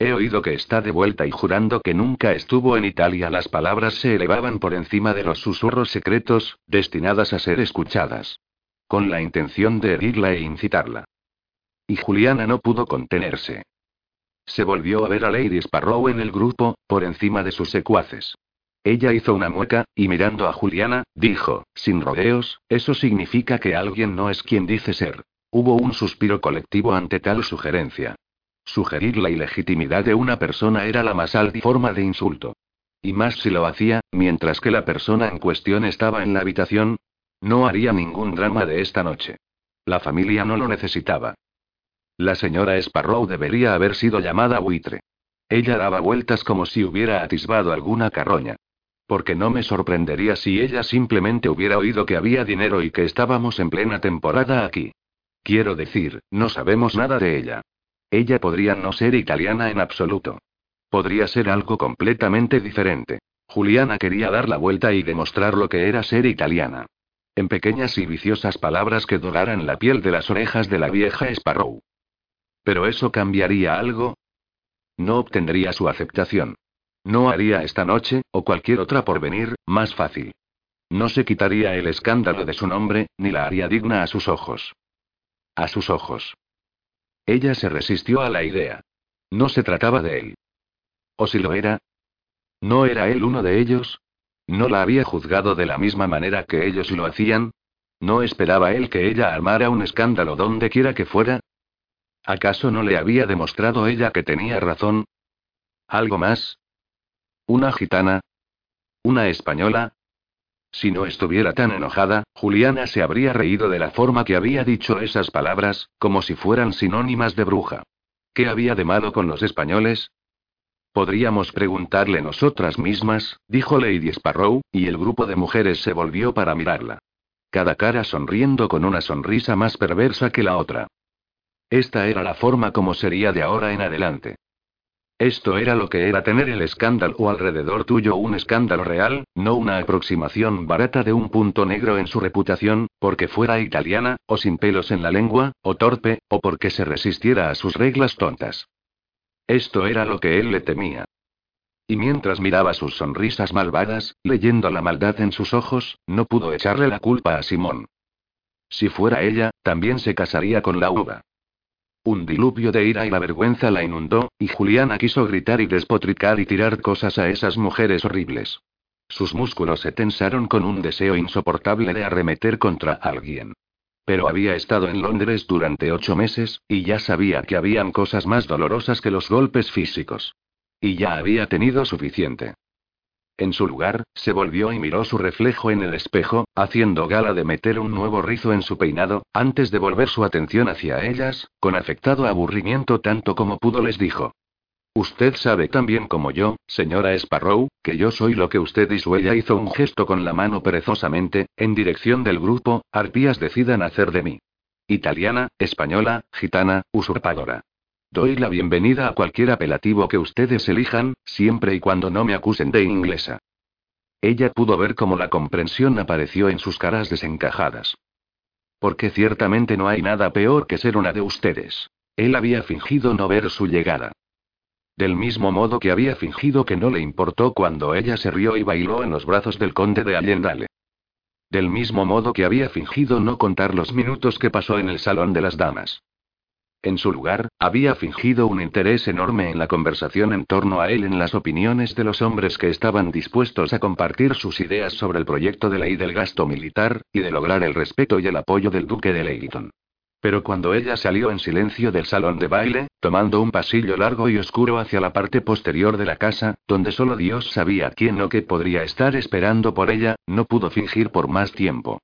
He oído que está de vuelta y jurando que nunca estuvo en Italia las palabras se elevaban por encima de los susurros secretos, destinadas a ser escuchadas. Con la intención de herirla e incitarla. Y Juliana no pudo contenerse. Se volvió a ver a Lady Sparrow en el grupo, por encima de sus secuaces. Ella hizo una mueca, y mirando a Juliana, dijo, sin rodeos, eso significa que alguien no es quien dice ser. Hubo un suspiro colectivo ante tal sugerencia. Sugerir la ilegitimidad de una persona era la más alta forma de insulto. Y más si lo hacía, mientras que la persona en cuestión estaba en la habitación. No haría ningún drama de esta noche. La familia no lo necesitaba. La señora Sparrow debería haber sido llamada buitre. Ella daba vueltas como si hubiera atisbado alguna carroña. Porque no me sorprendería si ella simplemente hubiera oído que había dinero y que estábamos en plena temporada aquí. Quiero decir, no sabemos nada de ella. Ella podría no ser italiana en absoluto. Podría ser algo completamente diferente. Juliana quería dar la vuelta y demostrar lo que era ser italiana. En pequeñas y viciosas palabras que doraran la piel de las orejas de la vieja Sparrow. ¿Pero eso cambiaría algo? No obtendría su aceptación. No haría esta noche, o cualquier otra por venir, más fácil. No se quitaría el escándalo de su nombre, ni la haría digna a sus ojos. A sus ojos. Ella se resistió a la idea. No se trataba de él. ¿O si lo era? ¿No era él uno de ellos? ¿No la había juzgado de la misma manera que ellos lo hacían? ¿No esperaba él que ella armara un escándalo donde quiera que fuera? ¿Acaso no le había demostrado ella que tenía razón? ¿Algo más? ¿Una gitana? ¿Una española? Si no estuviera tan enojada, Juliana se habría reído de la forma que había dicho esas palabras, como si fueran sinónimas de bruja. ¿Qué había de malo con los españoles? Podríamos preguntarle nosotras mismas, dijo Lady Sparrow, y el grupo de mujeres se volvió para mirarla. Cada cara sonriendo con una sonrisa más perversa que la otra. Esta era la forma como sería de ahora en adelante. Esto era lo que era tener el escándalo alrededor tuyo, un escándalo real, no una aproximación barata de un punto negro en su reputación, porque fuera italiana, o sin pelos en la lengua, o torpe, o porque se resistiera a sus reglas tontas. Esto era lo que él le temía. Y mientras miraba sus sonrisas malvadas, leyendo la maldad en sus ojos, no pudo echarle la culpa a Simón. Si fuera ella, también se casaría con la uva. Un diluvio de ira y la vergüenza la inundó, y Juliana quiso gritar y despotricar y tirar cosas a esas mujeres horribles. Sus músculos se tensaron con un deseo insoportable de arremeter contra alguien. Pero había estado en Londres durante ocho meses, y ya sabía que habían cosas más dolorosas que los golpes físicos. Y ya había tenido suficiente. En su lugar, se volvió y miró su reflejo en el espejo, haciendo gala de meter un nuevo rizo en su peinado, antes de volver su atención hacia ellas, con afectado aburrimiento tanto como pudo les dijo. Usted sabe tan bien como yo, señora Sparrow, que yo soy lo que usted y su ella hizo un gesto con la mano perezosamente, en dirección del grupo, arpías decidan hacer de mí. Italiana, española, gitana, usurpadora. Doy la bienvenida a cualquier apelativo que ustedes elijan, siempre y cuando no me acusen de inglesa. Ella pudo ver cómo la comprensión apareció en sus caras desencajadas. Porque ciertamente no hay nada peor que ser una de ustedes. Él había fingido no ver su llegada. Del mismo modo que había fingido que no le importó cuando ella se rió y bailó en los brazos del conde de Allendale. Del mismo modo que había fingido no contar los minutos que pasó en el salón de las damas. En su lugar, había fingido un interés enorme en la conversación en torno a él en las opiniones de los hombres que estaban dispuestos a compartir sus ideas sobre el proyecto de ley del gasto militar, y de lograr el respeto y el apoyo del duque de Leighton. Pero cuando ella salió en silencio del salón de baile, tomando un pasillo largo y oscuro hacia la parte posterior de la casa, donde solo Dios sabía quién o qué podría estar esperando por ella, no pudo fingir por más tiempo.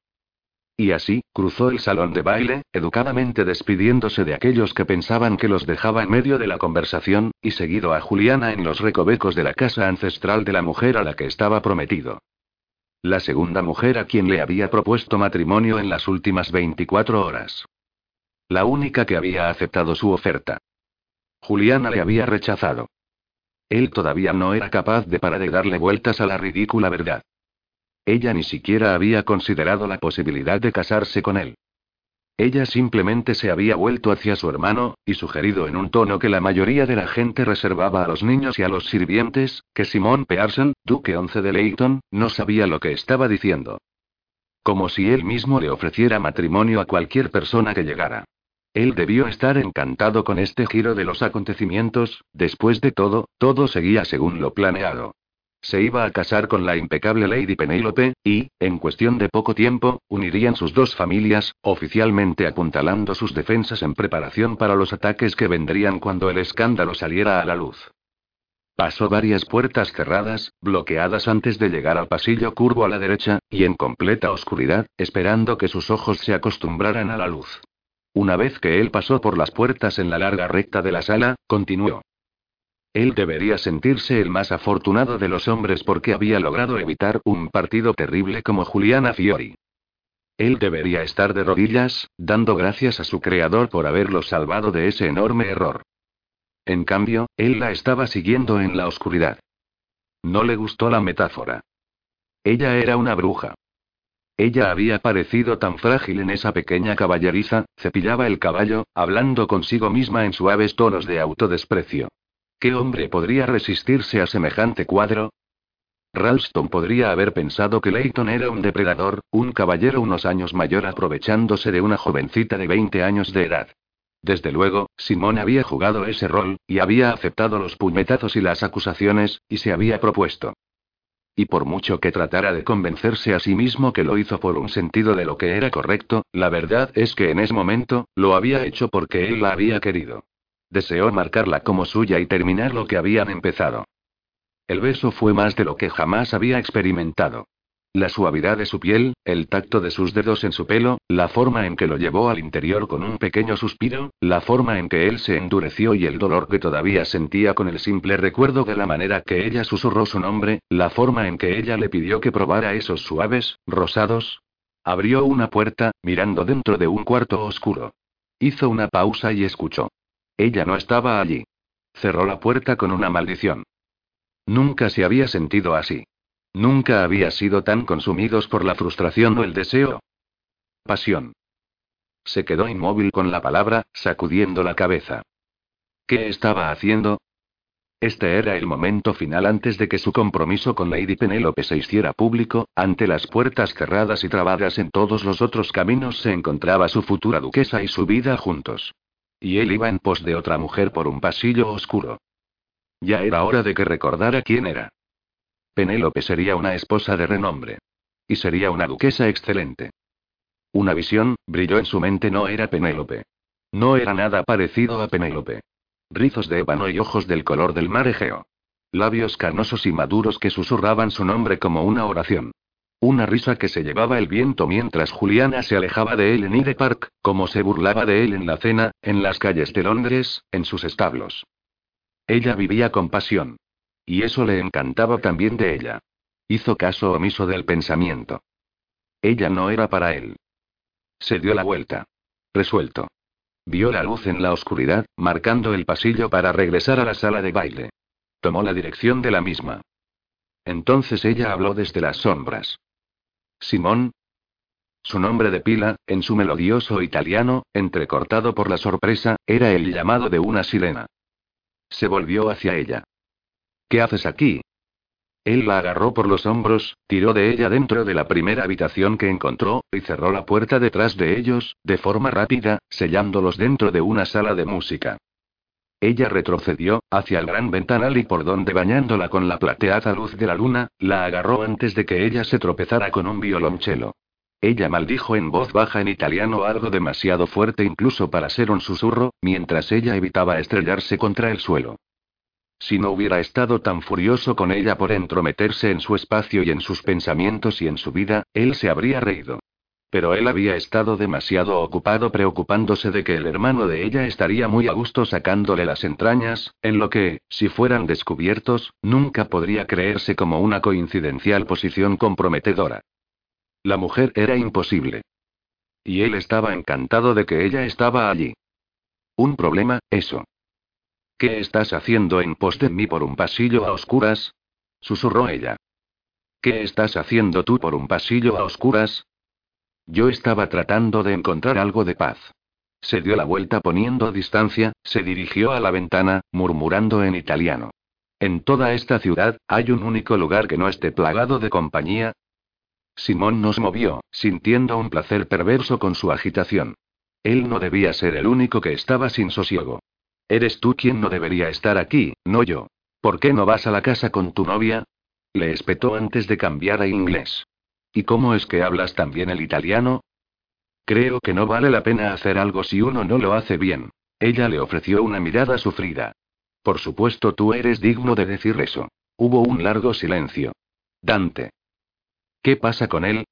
Y así, cruzó el salón de baile, educadamente despidiéndose de aquellos que pensaban que los dejaba en medio de la conversación, y seguido a Juliana en los recovecos de la casa ancestral de la mujer a la que estaba prometido. La segunda mujer a quien le había propuesto matrimonio en las últimas 24 horas. La única que había aceptado su oferta. Juliana le había rechazado. Él todavía no era capaz de parar de darle vueltas a la ridícula verdad. Ella ni siquiera había considerado la posibilidad de casarse con él. Ella simplemente se había vuelto hacia su hermano, y sugerido en un tono que la mayoría de la gente reservaba a los niños y a los sirvientes, que Simón Pearson, duque once de Leighton, no sabía lo que estaba diciendo. Como si él mismo le ofreciera matrimonio a cualquier persona que llegara. Él debió estar encantado con este giro de los acontecimientos, después de todo, todo seguía según lo planeado. Se iba a casar con la impecable Lady Penélope, y, en cuestión de poco tiempo, unirían sus dos familias, oficialmente apuntalando sus defensas en preparación para los ataques que vendrían cuando el escándalo saliera a la luz. Pasó varias puertas cerradas, bloqueadas antes de llegar al pasillo curvo a la derecha, y en completa oscuridad, esperando que sus ojos se acostumbraran a la luz. Una vez que él pasó por las puertas en la larga recta de la sala, continuó. Él debería sentirse el más afortunado de los hombres porque había logrado evitar un partido terrible como Juliana Fiori. Él debería estar de rodillas, dando gracias a su creador por haberlo salvado de ese enorme error. En cambio, él la estaba siguiendo en la oscuridad. No le gustó la metáfora. Ella era una bruja. Ella había parecido tan frágil en esa pequeña caballeriza, cepillaba el caballo, hablando consigo misma en suaves tonos de autodesprecio. ¿Qué hombre podría resistirse a semejante cuadro? Ralston podría haber pensado que Leighton era un depredador, un caballero unos años mayor aprovechándose de una jovencita de 20 años de edad. Desde luego, Simón había jugado ese rol, y había aceptado los puñetazos y las acusaciones, y se había propuesto. Y por mucho que tratara de convencerse a sí mismo que lo hizo por un sentido de lo que era correcto, la verdad es que en ese momento, lo había hecho porque él la había querido. Deseó marcarla como suya y terminar lo que habían empezado. El beso fue más de lo que jamás había experimentado. La suavidad de su piel, el tacto de sus dedos en su pelo, la forma en que lo llevó al interior con un pequeño suspiro, la forma en que él se endureció y el dolor que todavía sentía con el simple recuerdo de la manera que ella susurró su nombre, la forma en que ella le pidió que probara esos suaves, rosados. Abrió una puerta, mirando dentro de un cuarto oscuro. Hizo una pausa y escuchó. Ella no estaba allí. Cerró la puerta con una maldición. Nunca se había sentido así. Nunca había sido tan consumidos por la frustración o el deseo. Pasión. Se quedó inmóvil con la palabra, sacudiendo la cabeza. ¿Qué estaba haciendo? Este era el momento final antes de que su compromiso con Lady Penélope se hiciera público, ante las puertas cerradas y trabadas en todos los otros caminos se encontraba su futura duquesa y su vida juntos. Y él iba en pos de otra mujer por un pasillo oscuro. Ya era hora de que recordara quién era. Penélope sería una esposa de renombre. Y sería una duquesa excelente. Una visión, brilló en su mente, no era Penélope. No era nada parecido a Penélope. Rizos de ébano y ojos del color del mar Egeo. Labios carnosos y maduros que susurraban su nombre como una oración. Una risa que se llevaba el viento mientras Juliana se alejaba de él en Hyde Park, como se burlaba de él en la cena, en las calles de Londres, en sus establos. Ella vivía con pasión. Y eso le encantaba también de ella. Hizo caso omiso del pensamiento. Ella no era para él. Se dio la vuelta. Resuelto. Vio la luz en la oscuridad, marcando el pasillo para regresar a la sala de baile. Tomó la dirección de la misma. Entonces ella habló desde las sombras. Simón. Su nombre de pila, en su melodioso italiano, entrecortado por la sorpresa, era el llamado de una sirena. Se volvió hacia ella. ¿Qué haces aquí? Él la agarró por los hombros, tiró de ella dentro de la primera habitación que encontró, y cerró la puerta detrás de ellos, de forma rápida, sellándolos dentro de una sala de música. Ella retrocedió, hacia el gran ventanal y por donde bañándola con la plateada luz de la luna, la agarró antes de que ella se tropezara con un violonchelo. Ella maldijo en voz baja en italiano algo demasiado fuerte incluso para ser un susurro, mientras ella evitaba estrellarse contra el suelo. Si no hubiera estado tan furioso con ella por entrometerse en su espacio y en sus pensamientos y en su vida, él se habría reído. Pero él había estado demasiado ocupado preocupándose de que el hermano de ella estaría muy a gusto sacándole las entrañas, en lo que, si fueran descubiertos, nunca podría creerse como una coincidencial posición comprometedora. La mujer era imposible. Y él estaba encantado de que ella estaba allí. Un problema, eso. ¿Qué estás haciendo en pos de mí por un pasillo a oscuras? susurró ella. ¿Qué estás haciendo tú por un pasillo a oscuras? Yo estaba tratando de encontrar algo de paz. Se dio la vuelta poniendo distancia, se dirigió a la ventana, murmurando en italiano. En toda esta ciudad, hay un único lugar que no esté plagado de compañía, Simón nos movió, sintiendo un placer perverso con su agitación. Él no debía ser el único que estaba sin sosiego. Eres tú quien no debería estar aquí, no yo. ¿Por qué no vas a la casa con tu novia? Le espetó antes de cambiar a inglés. ¿Y cómo es que hablas tan bien el italiano? Creo que no vale la pena hacer algo si uno no lo hace bien. Ella le ofreció una mirada sufrida. Por supuesto tú eres digno de decir eso. Hubo un largo silencio. Dante. ¿Qué pasa con él?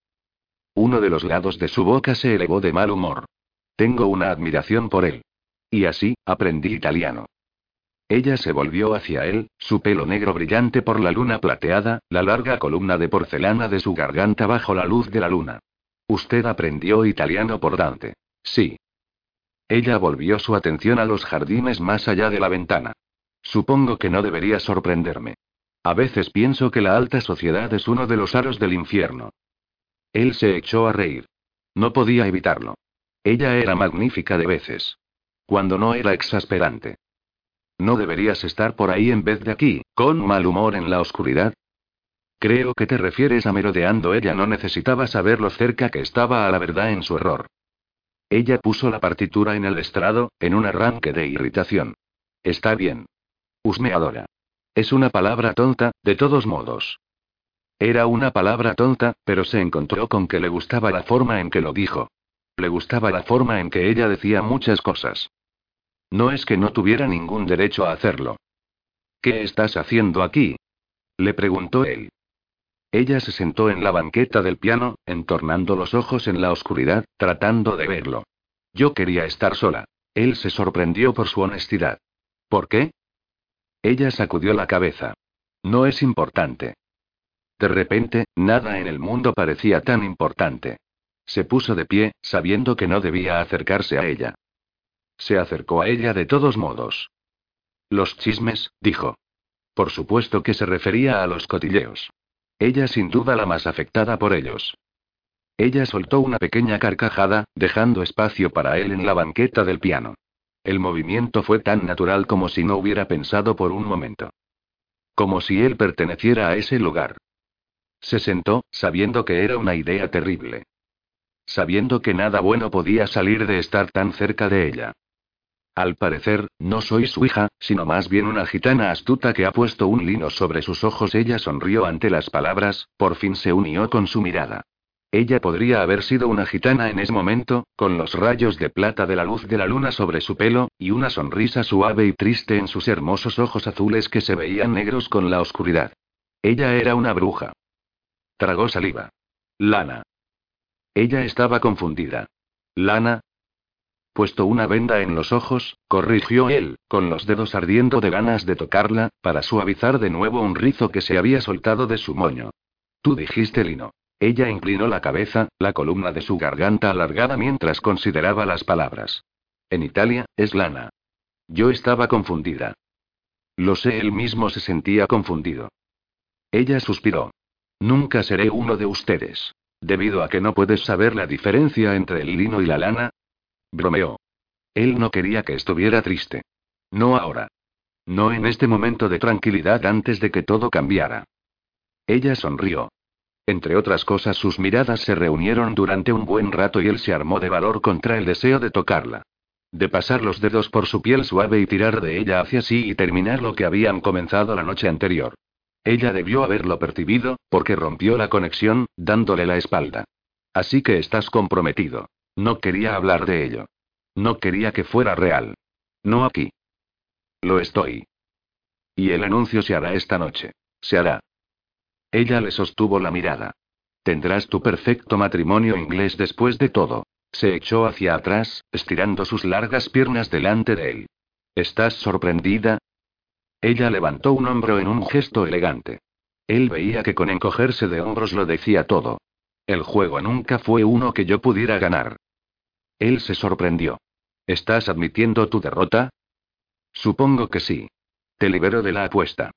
Uno de los lados de su boca se elevó de mal humor. Tengo una admiración por él. Y así, aprendí italiano. Ella se volvió hacia él, su pelo negro brillante por la luna plateada, la larga columna de porcelana de su garganta bajo la luz de la luna. Usted aprendió italiano por Dante. Sí. Ella volvió su atención a los jardines más allá de la ventana. Supongo que no debería sorprenderme. A veces pienso que la alta sociedad es uno de los aros del infierno. Él se echó a reír. No podía evitarlo. Ella era magnífica de veces. Cuando no era exasperante. ¿No deberías estar por ahí en vez de aquí, con mal humor en la oscuridad? Creo que te refieres a merodeando. Ella no necesitaba saber lo cerca que estaba a la verdad en su error. Ella puso la partitura en el estrado, en un arranque de irritación. Está bien. Husmeadora. Es una palabra tonta, de todos modos. Era una palabra tonta, pero se encontró con que le gustaba la forma en que lo dijo. Le gustaba la forma en que ella decía muchas cosas. No es que no tuviera ningún derecho a hacerlo. ¿Qué estás haciendo aquí? le preguntó él. Ella se sentó en la banqueta del piano, entornando los ojos en la oscuridad, tratando de verlo. Yo quería estar sola. Él se sorprendió por su honestidad. ¿Por qué? Ella sacudió la cabeza. No es importante. De repente, nada en el mundo parecía tan importante. Se puso de pie, sabiendo que no debía acercarse a ella. Se acercó a ella de todos modos. Los chismes, dijo. Por supuesto que se refería a los cotilleos. Ella sin duda la más afectada por ellos. Ella soltó una pequeña carcajada, dejando espacio para él en la banqueta del piano. El movimiento fue tan natural como si no hubiera pensado por un momento. Como si él perteneciera a ese lugar. Se sentó, sabiendo que era una idea terrible. Sabiendo que nada bueno podía salir de estar tan cerca de ella. Al parecer, no soy su hija, sino más bien una gitana astuta que ha puesto un lino sobre sus ojos. Ella sonrió ante las palabras, por fin se unió con su mirada. Ella podría haber sido una gitana en ese momento, con los rayos de plata de la luz de la luna sobre su pelo, y una sonrisa suave y triste en sus hermosos ojos azules que se veían negros con la oscuridad. Ella era una bruja. Tragó saliva. Lana. Ella estaba confundida. Lana, puesto una venda en los ojos, corrigió él, con los dedos ardiendo de ganas de tocarla, para suavizar de nuevo un rizo que se había soltado de su moño. Tú dijiste Lino. Ella inclinó la cabeza, la columna de su garganta alargada mientras consideraba las palabras. En Italia, es lana. Yo estaba confundida. Lo sé, él mismo se sentía confundido. Ella suspiró. Nunca seré uno de ustedes. Debido a que no puedes saber la diferencia entre el lino y la lana, Bromeó. Él no quería que estuviera triste. No ahora. No en este momento de tranquilidad antes de que todo cambiara. Ella sonrió. Entre otras cosas, sus miradas se reunieron durante un buen rato y él se armó de valor contra el deseo de tocarla. De pasar los dedos por su piel suave y tirar de ella hacia sí y terminar lo que habían comenzado la noche anterior. Ella debió haberlo percibido, porque rompió la conexión, dándole la espalda. Así que estás comprometido. No quería hablar de ello. No quería que fuera real. No aquí. Lo estoy. Y el anuncio se hará esta noche. Se hará. Ella le sostuvo la mirada. Tendrás tu perfecto matrimonio inglés después de todo. Se echó hacia atrás, estirando sus largas piernas delante de él. ¿Estás sorprendida? Ella levantó un hombro en un gesto elegante. Él veía que con encogerse de hombros lo decía todo. El juego nunca fue uno que yo pudiera ganar. Él se sorprendió. ¿Estás admitiendo tu derrota? Supongo que sí. Te libero de la apuesta.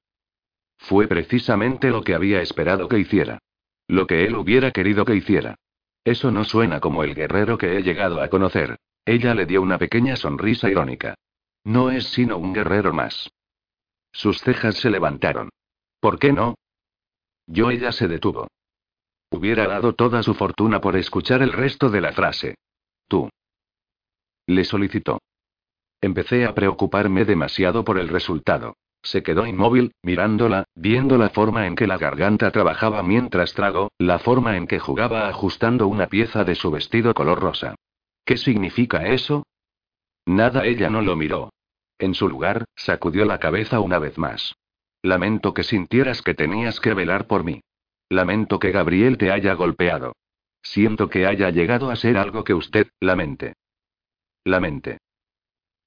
Fue precisamente lo que había esperado que hiciera. Lo que él hubiera querido que hiciera. Eso no suena como el guerrero que he llegado a conocer. Ella le dio una pequeña sonrisa irónica. No es sino un guerrero más. Sus cejas se levantaron. ¿Por qué no? Yo ella se detuvo. Hubiera dado toda su fortuna por escuchar el resto de la frase. Tú. Le solicitó. Empecé a preocuparme demasiado por el resultado. Se quedó inmóvil, mirándola, viendo la forma en que la garganta trabajaba mientras trago, la forma en que jugaba ajustando una pieza de su vestido color rosa. ¿Qué significa eso? Nada, ella no lo miró. En su lugar, sacudió la cabeza una vez más. Lamento que sintieras que tenías que velar por mí. Lamento que Gabriel te haya golpeado. Siento que haya llegado a ser algo que usted, lamente. Lamente.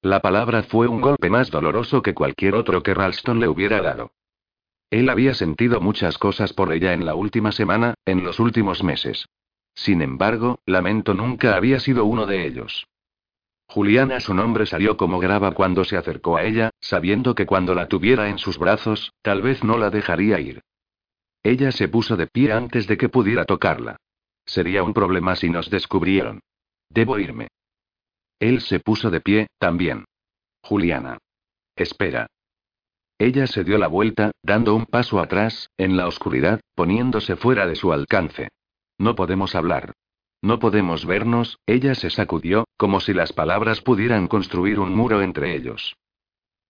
La palabra fue un golpe más doloroso que cualquier otro que Ralston le hubiera dado. Él había sentido muchas cosas por ella en la última semana, en los últimos meses. Sin embargo, lamento nunca había sido uno de ellos. Juliana su nombre salió como grava cuando se acercó a ella, sabiendo que cuando la tuviera en sus brazos, tal vez no la dejaría ir. Ella se puso de pie antes de que pudiera tocarla. Sería un problema si nos descubrieron. Debo irme. Él se puso de pie, también. Juliana. Espera. Ella se dio la vuelta, dando un paso atrás, en la oscuridad, poniéndose fuera de su alcance. No podemos hablar. No podemos vernos, ella se sacudió, como si las palabras pudieran construir un muro entre ellos.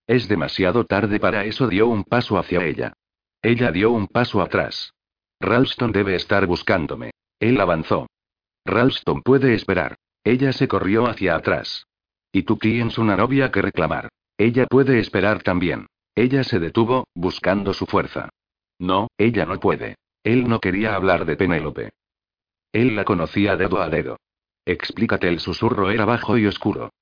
Es demasiado tarde para eso, dio un paso hacia ella. Ella dio un paso atrás. Ralston debe estar buscándome. Él avanzó. Ralston puede esperar. Ella se corrió hacia atrás. Y tú tienes una novia que reclamar. Ella puede esperar también. Ella se detuvo, buscando su fuerza. No, ella no puede. Él no quería hablar de Penélope. Él la conocía dedo a dedo. Explícate, el susurro era bajo y oscuro.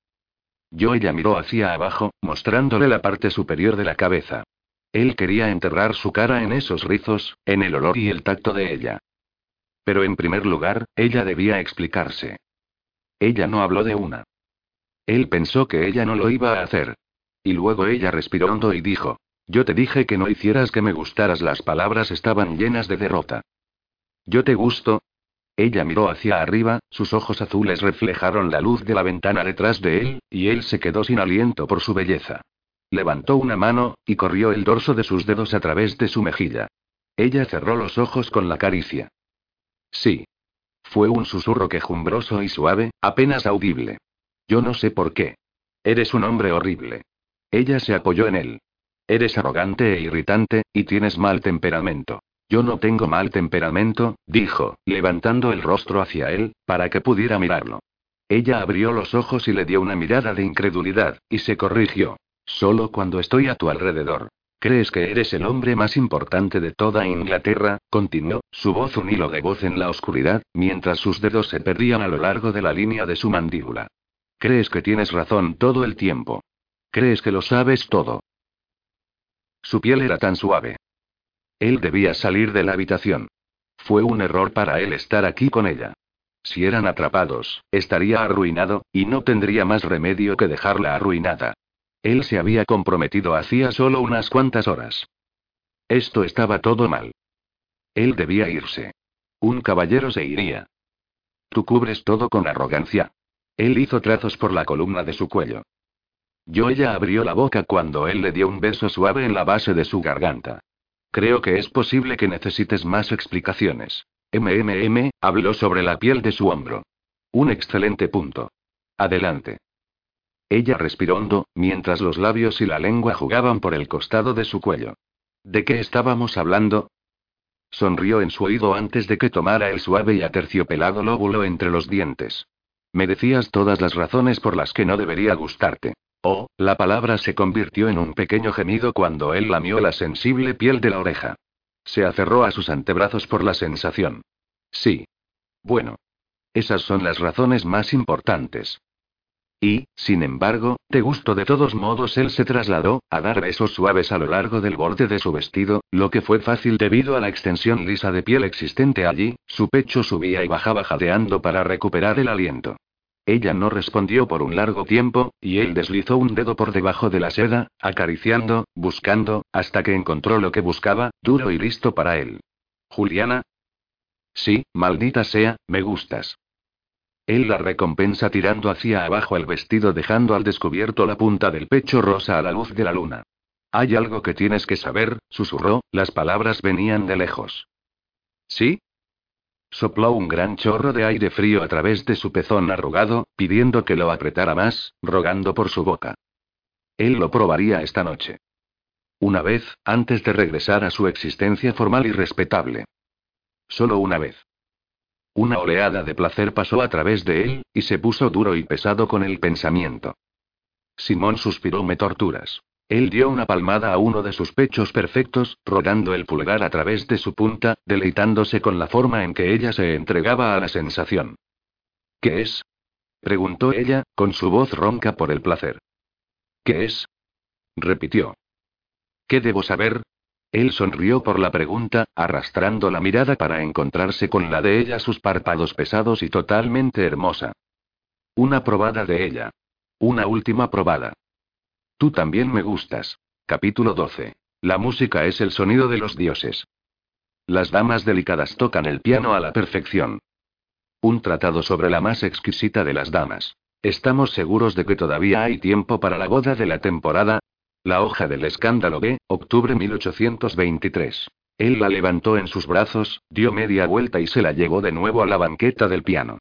Yo ella miró hacia abajo, mostrándole la parte superior de la cabeza. Él quería enterrar su cara en esos rizos, en el olor y el tacto de ella. Pero en primer lugar, ella debía explicarse. Ella no habló de una. Él pensó que ella no lo iba a hacer. Y luego ella respiró hondo y dijo, yo te dije que no hicieras que me gustaras. Las palabras estaban llenas de derrota. Yo te gusto. Ella miró hacia arriba, sus ojos azules reflejaron la luz de la ventana detrás de él, y él se quedó sin aliento por su belleza. Levantó una mano, y corrió el dorso de sus dedos a través de su mejilla. Ella cerró los ojos con la caricia. Sí. Fue un susurro quejumbroso y suave, apenas audible. Yo no sé por qué. Eres un hombre horrible. Ella se apoyó en él. Eres arrogante e irritante, y tienes mal temperamento. Yo no tengo mal temperamento, dijo, levantando el rostro hacia él, para que pudiera mirarlo. Ella abrió los ojos y le dio una mirada de incredulidad, y se corrigió. Solo cuando estoy a tu alrededor. ¿Crees que eres el hombre más importante de toda Inglaterra? continuó, su voz un hilo de voz en la oscuridad, mientras sus dedos se perdían a lo largo de la línea de su mandíbula. ¿Crees que tienes razón todo el tiempo? Crees que lo sabes todo. Su piel era tan suave. Él debía salir de la habitación. Fue un error para él estar aquí con ella. Si eran atrapados, estaría arruinado, y no tendría más remedio que dejarla arruinada. Él se había comprometido hacía solo unas cuantas horas. Esto estaba todo mal. Él debía irse. Un caballero se iría. Tú cubres todo con arrogancia. Él hizo trazos por la columna de su cuello. Yo ella abrió la boca cuando él le dio un beso suave en la base de su garganta. Creo que es posible que necesites más explicaciones. MMM, habló sobre la piel de su hombro. Un excelente punto. Adelante. Ella respiró hondo, mientras los labios y la lengua jugaban por el costado de su cuello. ¿De qué estábamos hablando? Sonrió en su oído antes de que tomara el suave y aterciopelado lóbulo entre los dientes. Me decías todas las razones por las que no debería gustarte. Oh, la palabra se convirtió en un pequeño gemido cuando él lamió la sensible piel de la oreja. Se aferró a sus antebrazos por la sensación. Sí. Bueno. Esas son las razones más importantes. Y, sin embargo, te gustó de todos modos. Él se trasladó, a dar besos suaves a lo largo del borde de su vestido, lo que fue fácil debido a la extensión lisa de piel existente allí, su pecho subía y bajaba jadeando para recuperar el aliento. Ella no respondió por un largo tiempo, y él deslizó un dedo por debajo de la seda, acariciando, buscando, hasta que encontró lo que buscaba, duro y listo para él. ¿Juliana? Sí, maldita sea, me gustas. Él la recompensa tirando hacia abajo el vestido dejando al descubierto la punta del pecho rosa a la luz de la luna. Hay algo que tienes que saber, susurró, las palabras venían de lejos. ¿Sí? Sopló un gran chorro de aire frío a través de su pezón arrugado, pidiendo que lo apretara más, rogando por su boca. Él lo probaría esta noche. Una vez, antes de regresar a su existencia formal y respetable. Solo una vez. Una oleada de placer pasó a través de él, y se puso duro y pesado con el pensamiento. Simón suspiró me torturas. Él dio una palmada a uno de sus pechos perfectos, rodando el pulgar a través de su punta, deleitándose con la forma en que ella se entregaba a la sensación. ¿Qué es? preguntó ella, con su voz ronca por el placer. ¿Qué es? repitió. ¿Qué debo saber? Él sonrió por la pregunta, arrastrando la mirada para encontrarse con la de ella, sus párpados pesados y totalmente hermosa. Una probada de ella. Una última probada. Tú también me gustas. Capítulo 12. La música es el sonido de los dioses. Las damas delicadas tocan el piano a la perfección. Un tratado sobre la más exquisita de las damas. ¿Estamos seguros de que todavía hay tiempo para la boda de la temporada? La hoja del escándalo B, octubre 1823. Él la levantó en sus brazos, dio media vuelta y se la llevó de nuevo a la banqueta del piano.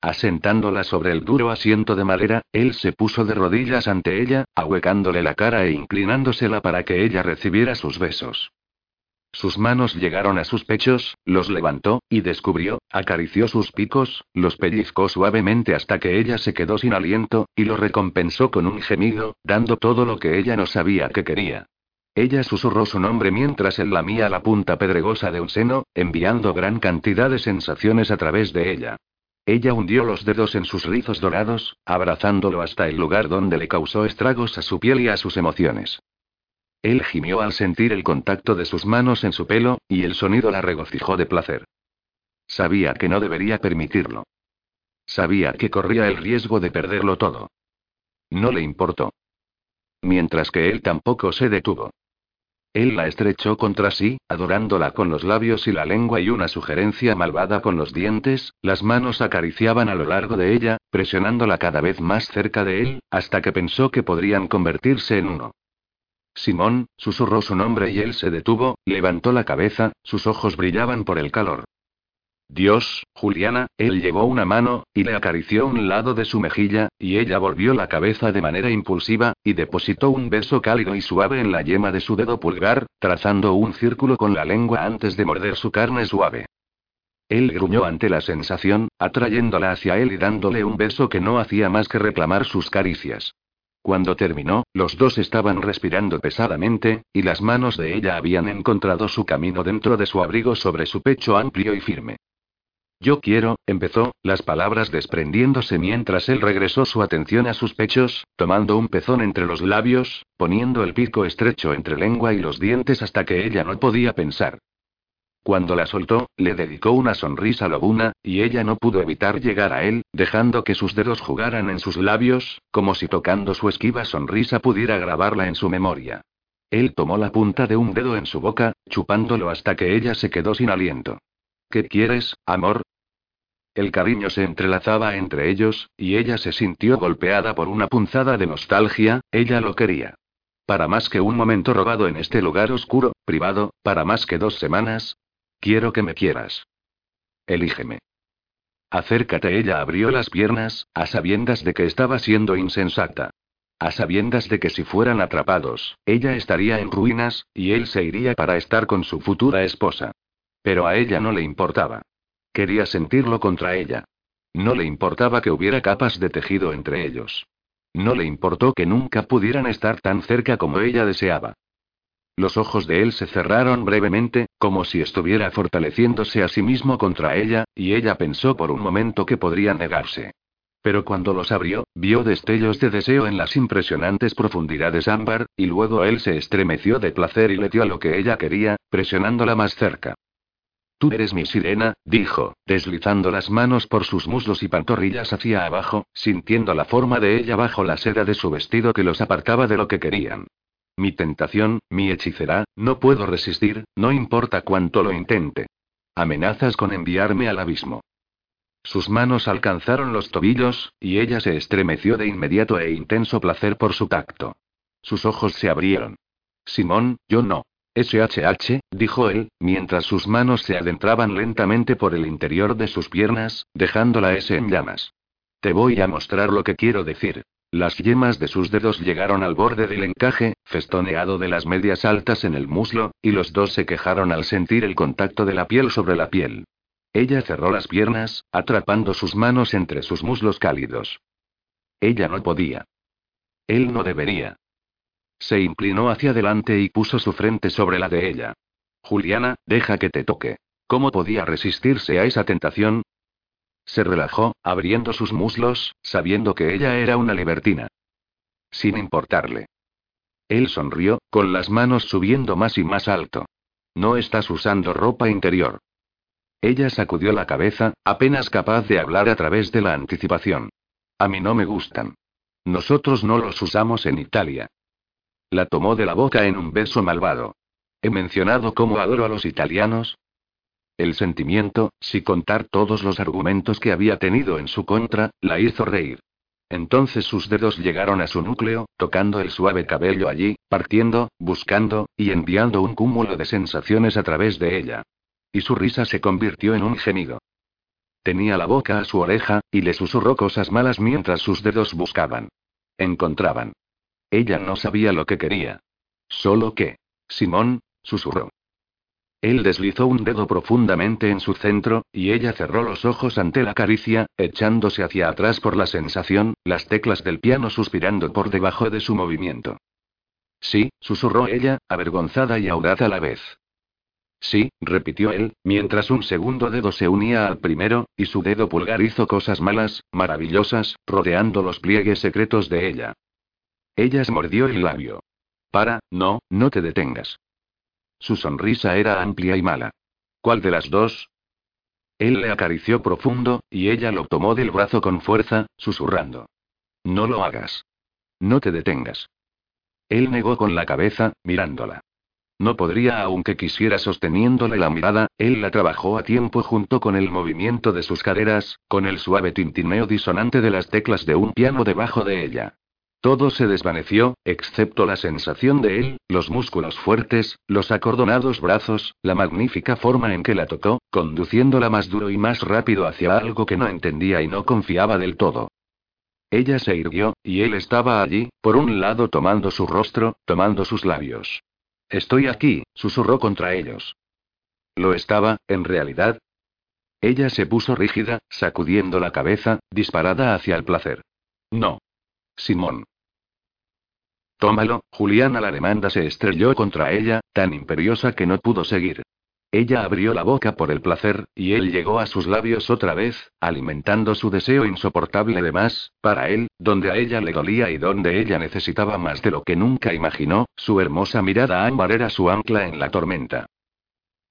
Asentándola sobre el duro asiento de madera, él se puso de rodillas ante ella, ahuecándole la cara e inclinándosela para que ella recibiera sus besos. Sus manos llegaron a sus pechos, los levantó, y descubrió, acarició sus picos, los pellizcó suavemente hasta que ella se quedó sin aliento, y lo recompensó con un gemido, dando todo lo que ella no sabía que quería. Ella susurró su nombre mientras él lamía la punta pedregosa de un seno, enviando gran cantidad de sensaciones a través de ella. Ella hundió los dedos en sus rizos dorados, abrazándolo hasta el lugar donde le causó estragos a su piel y a sus emociones. Él gimió al sentir el contacto de sus manos en su pelo, y el sonido la regocijó de placer. Sabía que no debería permitirlo. Sabía que corría el riesgo de perderlo todo. No le importó. Mientras que él tampoco se detuvo. Él la estrechó contra sí, adorándola con los labios y la lengua y una sugerencia malvada con los dientes, las manos acariciaban a lo largo de ella, presionándola cada vez más cerca de él, hasta que pensó que podrían convertirse en uno. Simón, susurró su nombre y él se detuvo, levantó la cabeza, sus ojos brillaban por el calor. Dios, Juliana, él llevó una mano, y le acarició un lado de su mejilla, y ella volvió la cabeza de manera impulsiva, y depositó un beso cálido y suave en la yema de su dedo pulgar, trazando un círculo con la lengua antes de morder su carne suave. Él gruñó ante la sensación, atrayéndola hacia él y dándole un beso que no hacía más que reclamar sus caricias. Cuando terminó, los dos estaban respirando pesadamente, y las manos de ella habían encontrado su camino dentro de su abrigo sobre su pecho amplio y firme. Yo quiero, empezó, las palabras desprendiéndose mientras él regresó su atención a sus pechos, tomando un pezón entre los labios, poniendo el pico estrecho entre lengua y los dientes hasta que ella no podía pensar. Cuando la soltó, le dedicó una sonrisa lobuna, y ella no pudo evitar llegar a él, dejando que sus dedos jugaran en sus labios, como si tocando su esquiva sonrisa pudiera grabarla en su memoria. Él tomó la punta de un dedo en su boca, chupándolo hasta que ella se quedó sin aliento. ¿Qué quieres, amor? El cariño se entrelazaba entre ellos, y ella se sintió golpeada por una punzada de nostalgia, ella lo quería. Para más que un momento robado en este lugar oscuro, privado, para más que dos semanas. Quiero que me quieras. Elígeme. Acércate, ella abrió las piernas, a sabiendas de que estaba siendo insensata. A sabiendas de que si fueran atrapados, ella estaría en ruinas, y él se iría para estar con su futura esposa. Pero a ella no le importaba. Quería sentirlo contra ella. No le importaba que hubiera capas de tejido entre ellos. No le importó que nunca pudieran estar tan cerca como ella deseaba. Los ojos de él se cerraron brevemente, como si estuviera fortaleciéndose a sí mismo contra ella, y ella pensó por un momento que podría negarse. Pero cuando los abrió, vio destellos de deseo en las impresionantes profundidades ámbar, y luego él se estremeció de placer y le dio lo que ella quería, presionándola más cerca. Tú eres mi sirena, dijo, deslizando las manos por sus muslos y pantorrillas hacia abajo, sintiendo la forma de ella bajo la seda de su vestido que los apartaba de lo que querían. Mi tentación, mi hechicera, no puedo resistir, no importa cuánto lo intente. Amenazas con enviarme al abismo. Sus manos alcanzaron los tobillos, y ella se estremeció de inmediato e intenso placer por su tacto. Sus ojos se abrieron. Simón, yo no. SHH, dijo él, mientras sus manos se adentraban lentamente por el interior de sus piernas, dejando la S en llamas. Te voy a mostrar lo que quiero decir. Las yemas de sus dedos llegaron al borde del encaje, festoneado de las medias altas en el muslo, y los dos se quejaron al sentir el contacto de la piel sobre la piel. Ella cerró las piernas, atrapando sus manos entre sus muslos cálidos. Ella no podía. Él no debería. Se inclinó hacia adelante y puso su frente sobre la de ella. Juliana, deja que te toque. ¿Cómo podía resistirse a esa tentación? Se relajó, abriendo sus muslos, sabiendo que ella era una libertina. Sin importarle. Él sonrió, con las manos subiendo más y más alto. No estás usando ropa interior. Ella sacudió la cabeza, apenas capaz de hablar a través de la anticipación. A mí no me gustan. Nosotros no los usamos en Italia. La tomó de la boca en un beso malvado. ¿He mencionado cómo adoro a los italianos? El sentimiento, si contar todos los argumentos que había tenido en su contra, la hizo reír. Entonces sus dedos llegaron a su núcleo, tocando el suave cabello allí, partiendo, buscando, y enviando un cúmulo de sensaciones a través de ella. Y su risa se convirtió en un gemido. Tenía la boca a su oreja, y le susurró cosas malas mientras sus dedos buscaban. Encontraban. Ella no sabía lo que quería. Solo que. Simón, susurró. Él deslizó un dedo profundamente en su centro, y ella cerró los ojos ante la caricia, echándose hacia atrás por la sensación, las teclas del piano suspirando por debajo de su movimiento. Sí, susurró ella, avergonzada y audaz a la vez. Sí, repitió él, mientras un segundo dedo se unía al primero, y su dedo pulgar hizo cosas malas, maravillosas, rodeando los pliegues secretos de ella. Ella se mordió el labio. Para, no, no te detengas. Su sonrisa era amplia y mala. ¿Cuál de las dos? Él le acarició profundo, y ella lo tomó del brazo con fuerza, susurrando. No lo hagas. No te detengas. Él negó con la cabeza, mirándola. No podría aunque quisiera sosteniéndole la mirada, él la trabajó a tiempo junto con el movimiento de sus caderas, con el suave tintineo disonante de las teclas de un piano debajo de ella. Todo se desvaneció, excepto la sensación de él, los músculos fuertes, los acordonados brazos, la magnífica forma en que la tocó, conduciéndola más duro y más rápido hacia algo que no entendía y no confiaba del todo. Ella se irguió, y él estaba allí, por un lado tomando su rostro, tomando sus labios. Estoy aquí, susurró contra ellos. ¿Lo estaba, en realidad? Ella se puso rígida, sacudiendo la cabeza, disparada hacia el placer. No. Simón. Tómalo, Juliana la demanda se estrelló contra ella, tan imperiosa que no pudo seguir. Ella abrió la boca por el placer, y él llegó a sus labios otra vez, alimentando su deseo insoportable de más, para él, donde a ella le dolía y donde ella necesitaba más de lo que nunca imaginó, su hermosa mirada ámbar era su ancla en la tormenta.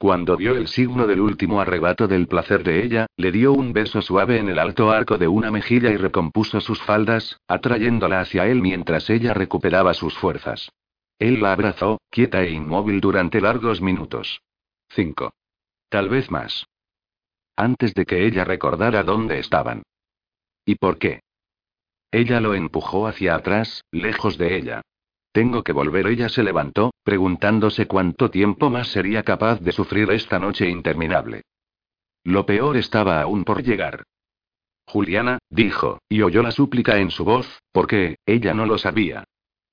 Cuando vio el signo del último arrebato del placer de ella, le dio un beso suave en el alto arco de una mejilla y recompuso sus faldas, atrayéndola hacia él mientras ella recuperaba sus fuerzas. Él la abrazó, quieta e inmóvil durante largos minutos. Cinco. Tal vez más. Antes de que ella recordara dónde estaban. ¿Y por qué? Ella lo empujó hacia atrás, lejos de ella. Tengo que volver. Ella se levantó, preguntándose cuánto tiempo más sería capaz de sufrir esta noche interminable. Lo peor estaba aún por llegar. Juliana, dijo, y oyó la súplica en su voz, porque, ella no lo sabía.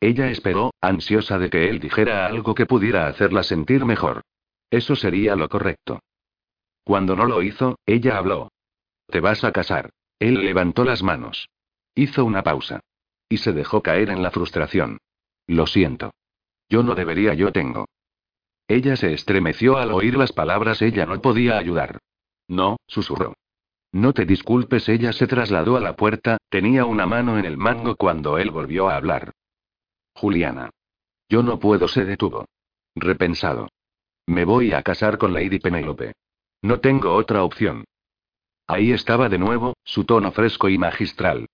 Ella esperó, ansiosa de que él dijera algo que pudiera hacerla sentir mejor. Eso sería lo correcto. Cuando no lo hizo, ella habló. Te vas a casar. Él levantó las manos. Hizo una pausa. Y se dejó caer en la frustración. Lo siento. Yo no debería, yo tengo. Ella se estremeció al oír las palabras, ella no podía ayudar. No, susurró. No te disculpes, ella se trasladó a la puerta, tenía una mano en el mango cuando él volvió a hablar. Juliana. Yo no puedo, se detuvo. Repensado. Me voy a casar con Lady Penélope. No tengo otra opción. Ahí estaba de nuevo, su tono fresco y magistral.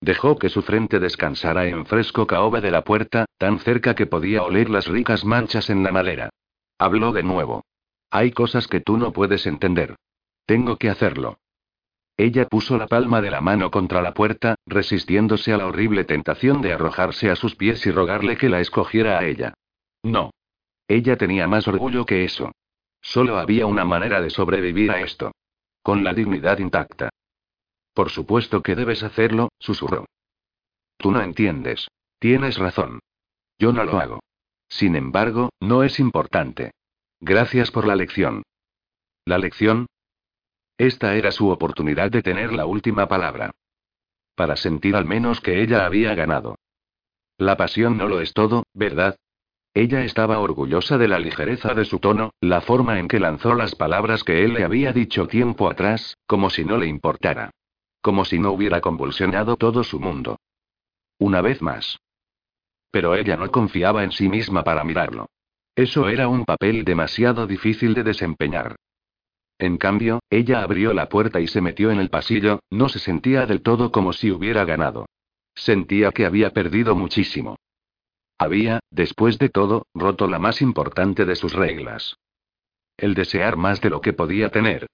Dejó que su frente descansara en fresco caoba de la puerta, tan cerca que podía oler las ricas manchas en la madera. Habló de nuevo. Hay cosas que tú no puedes entender. Tengo que hacerlo. Ella puso la palma de la mano contra la puerta, resistiéndose a la horrible tentación de arrojarse a sus pies y rogarle que la escogiera a ella. No. Ella tenía más orgullo que eso. Solo había una manera de sobrevivir a esto. Con la dignidad intacta. Por supuesto que debes hacerlo, susurró. Tú no entiendes. Tienes razón. Yo no lo hago. Sin embargo, no es importante. Gracias por la lección. ¿La lección? Esta era su oportunidad de tener la última palabra. Para sentir al menos que ella había ganado. La pasión no lo es todo, ¿verdad? Ella estaba orgullosa de la ligereza de su tono, la forma en que lanzó las palabras que él le había dicho tiempo atrás, como si no le importara. Como si no hubiera convulsionado todo su mundo. Una vez más. Pero ella no confiaba en sí misma para mirarlo. Eso era un papel demasiado difícil de desempeñar. En cambio, ella abrió la puerta y se metió en el pasillo, no se sentía del todo como si hubiera ganado. Sentía que había perdido muchísimo. Había, después de todo, roto la más importante de sus reglas. El desear más de lo que podía tener.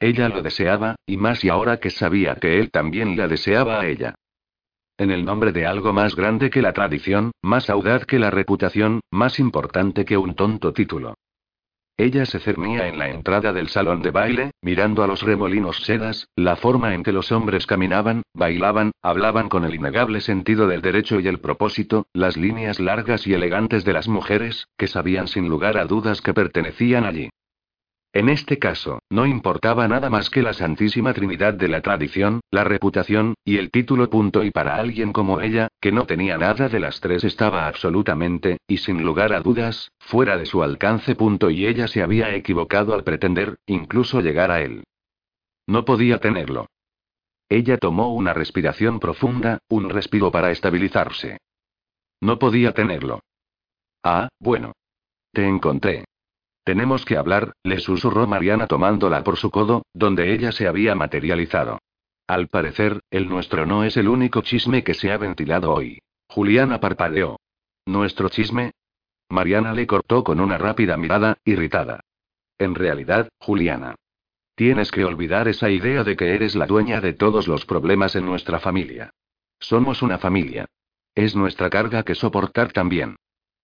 Ella lo deseaba, y más y ahora que sabía que él también la deseaba a ella. En el nombre de algo más grande que la tradición, más audaz que la reputación, más importante que un tonto título. Ella se cernía en la entrada del salón de baile, mirando a los remolinos sedas, la forma en que los hombres caminaban, bailaban, hablaban con el innegable sentido del derecho y el propósito, las líneas largas y elegantes de las mujeres, que sabían sin lugar a dudas que pertenecían allí. En este caso, no importaba nada más que la Santísima Trinidad de la tradición, la reputación, y el título. Y para alguien como ella, que no tenía nada de las tres, estaba absolutamente, y sin lugar a dudas, fuera de su alcance. Punto y ella se había equivocado al pretender, incluso llegar a él. No podía tenerlo. Ella tomó una respiración profunda, un respiro para estabilizarse. No podía tenerlo. Ah, bueno. Te encontré. Tenemos que hablar, le susurró Mariana tomándola por su codo, donde ella se había materializado. Al parecer, el nuestro no es el único chisme que se ha ventilado hoy. Juliana parpadeó. ¿Nuestro chisme? Mariana le cortó con una rápida mirada, irritada. En realidad, Juliana. Tienes que olvidar esa idea de que eres la dueña de todos los problemas en nuestra familia. Somos una familia. Es nuestra carga que soportar también.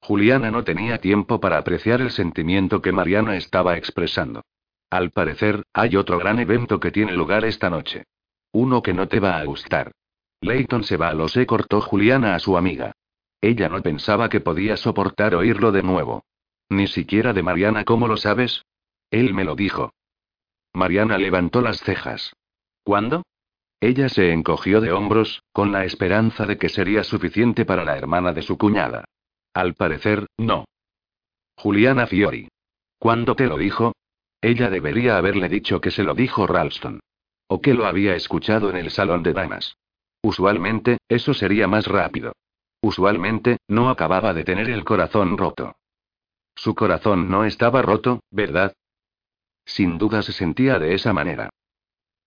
Juliana no tenía tiempo para apreciar el sentimiento que Mariana estaba expresando. Al parecer, hay otro gran evento que tiene lugar esta noche. Uno que no te va a gustar. Leighton se va, lo sé, cortó Juliana a su amiga. Ella no pensaba que podía soportar oírlo de nuevo. Ni siquiera de Mariana, ¿cómo lo sabes? Él me lo dijo. Mariana levantó las cejas. ¿Cuándo? Ella se encogió de hombros, con la esperanza de que sería suficiente para la hermana de su cuñada. Al parecer, no. Juliana Fiori. ¿Cuándo te lo dijo? Ella debería haberle dicho que se lo dijo Ralston. O que lo había escuchado en el salón de damas. Usualmente, eso sería más rápido. Usualmente, no acababa de tener el corazón roto. Su corazón no estaba roto, ¿verdad? Sin duda se sentía de esa manera.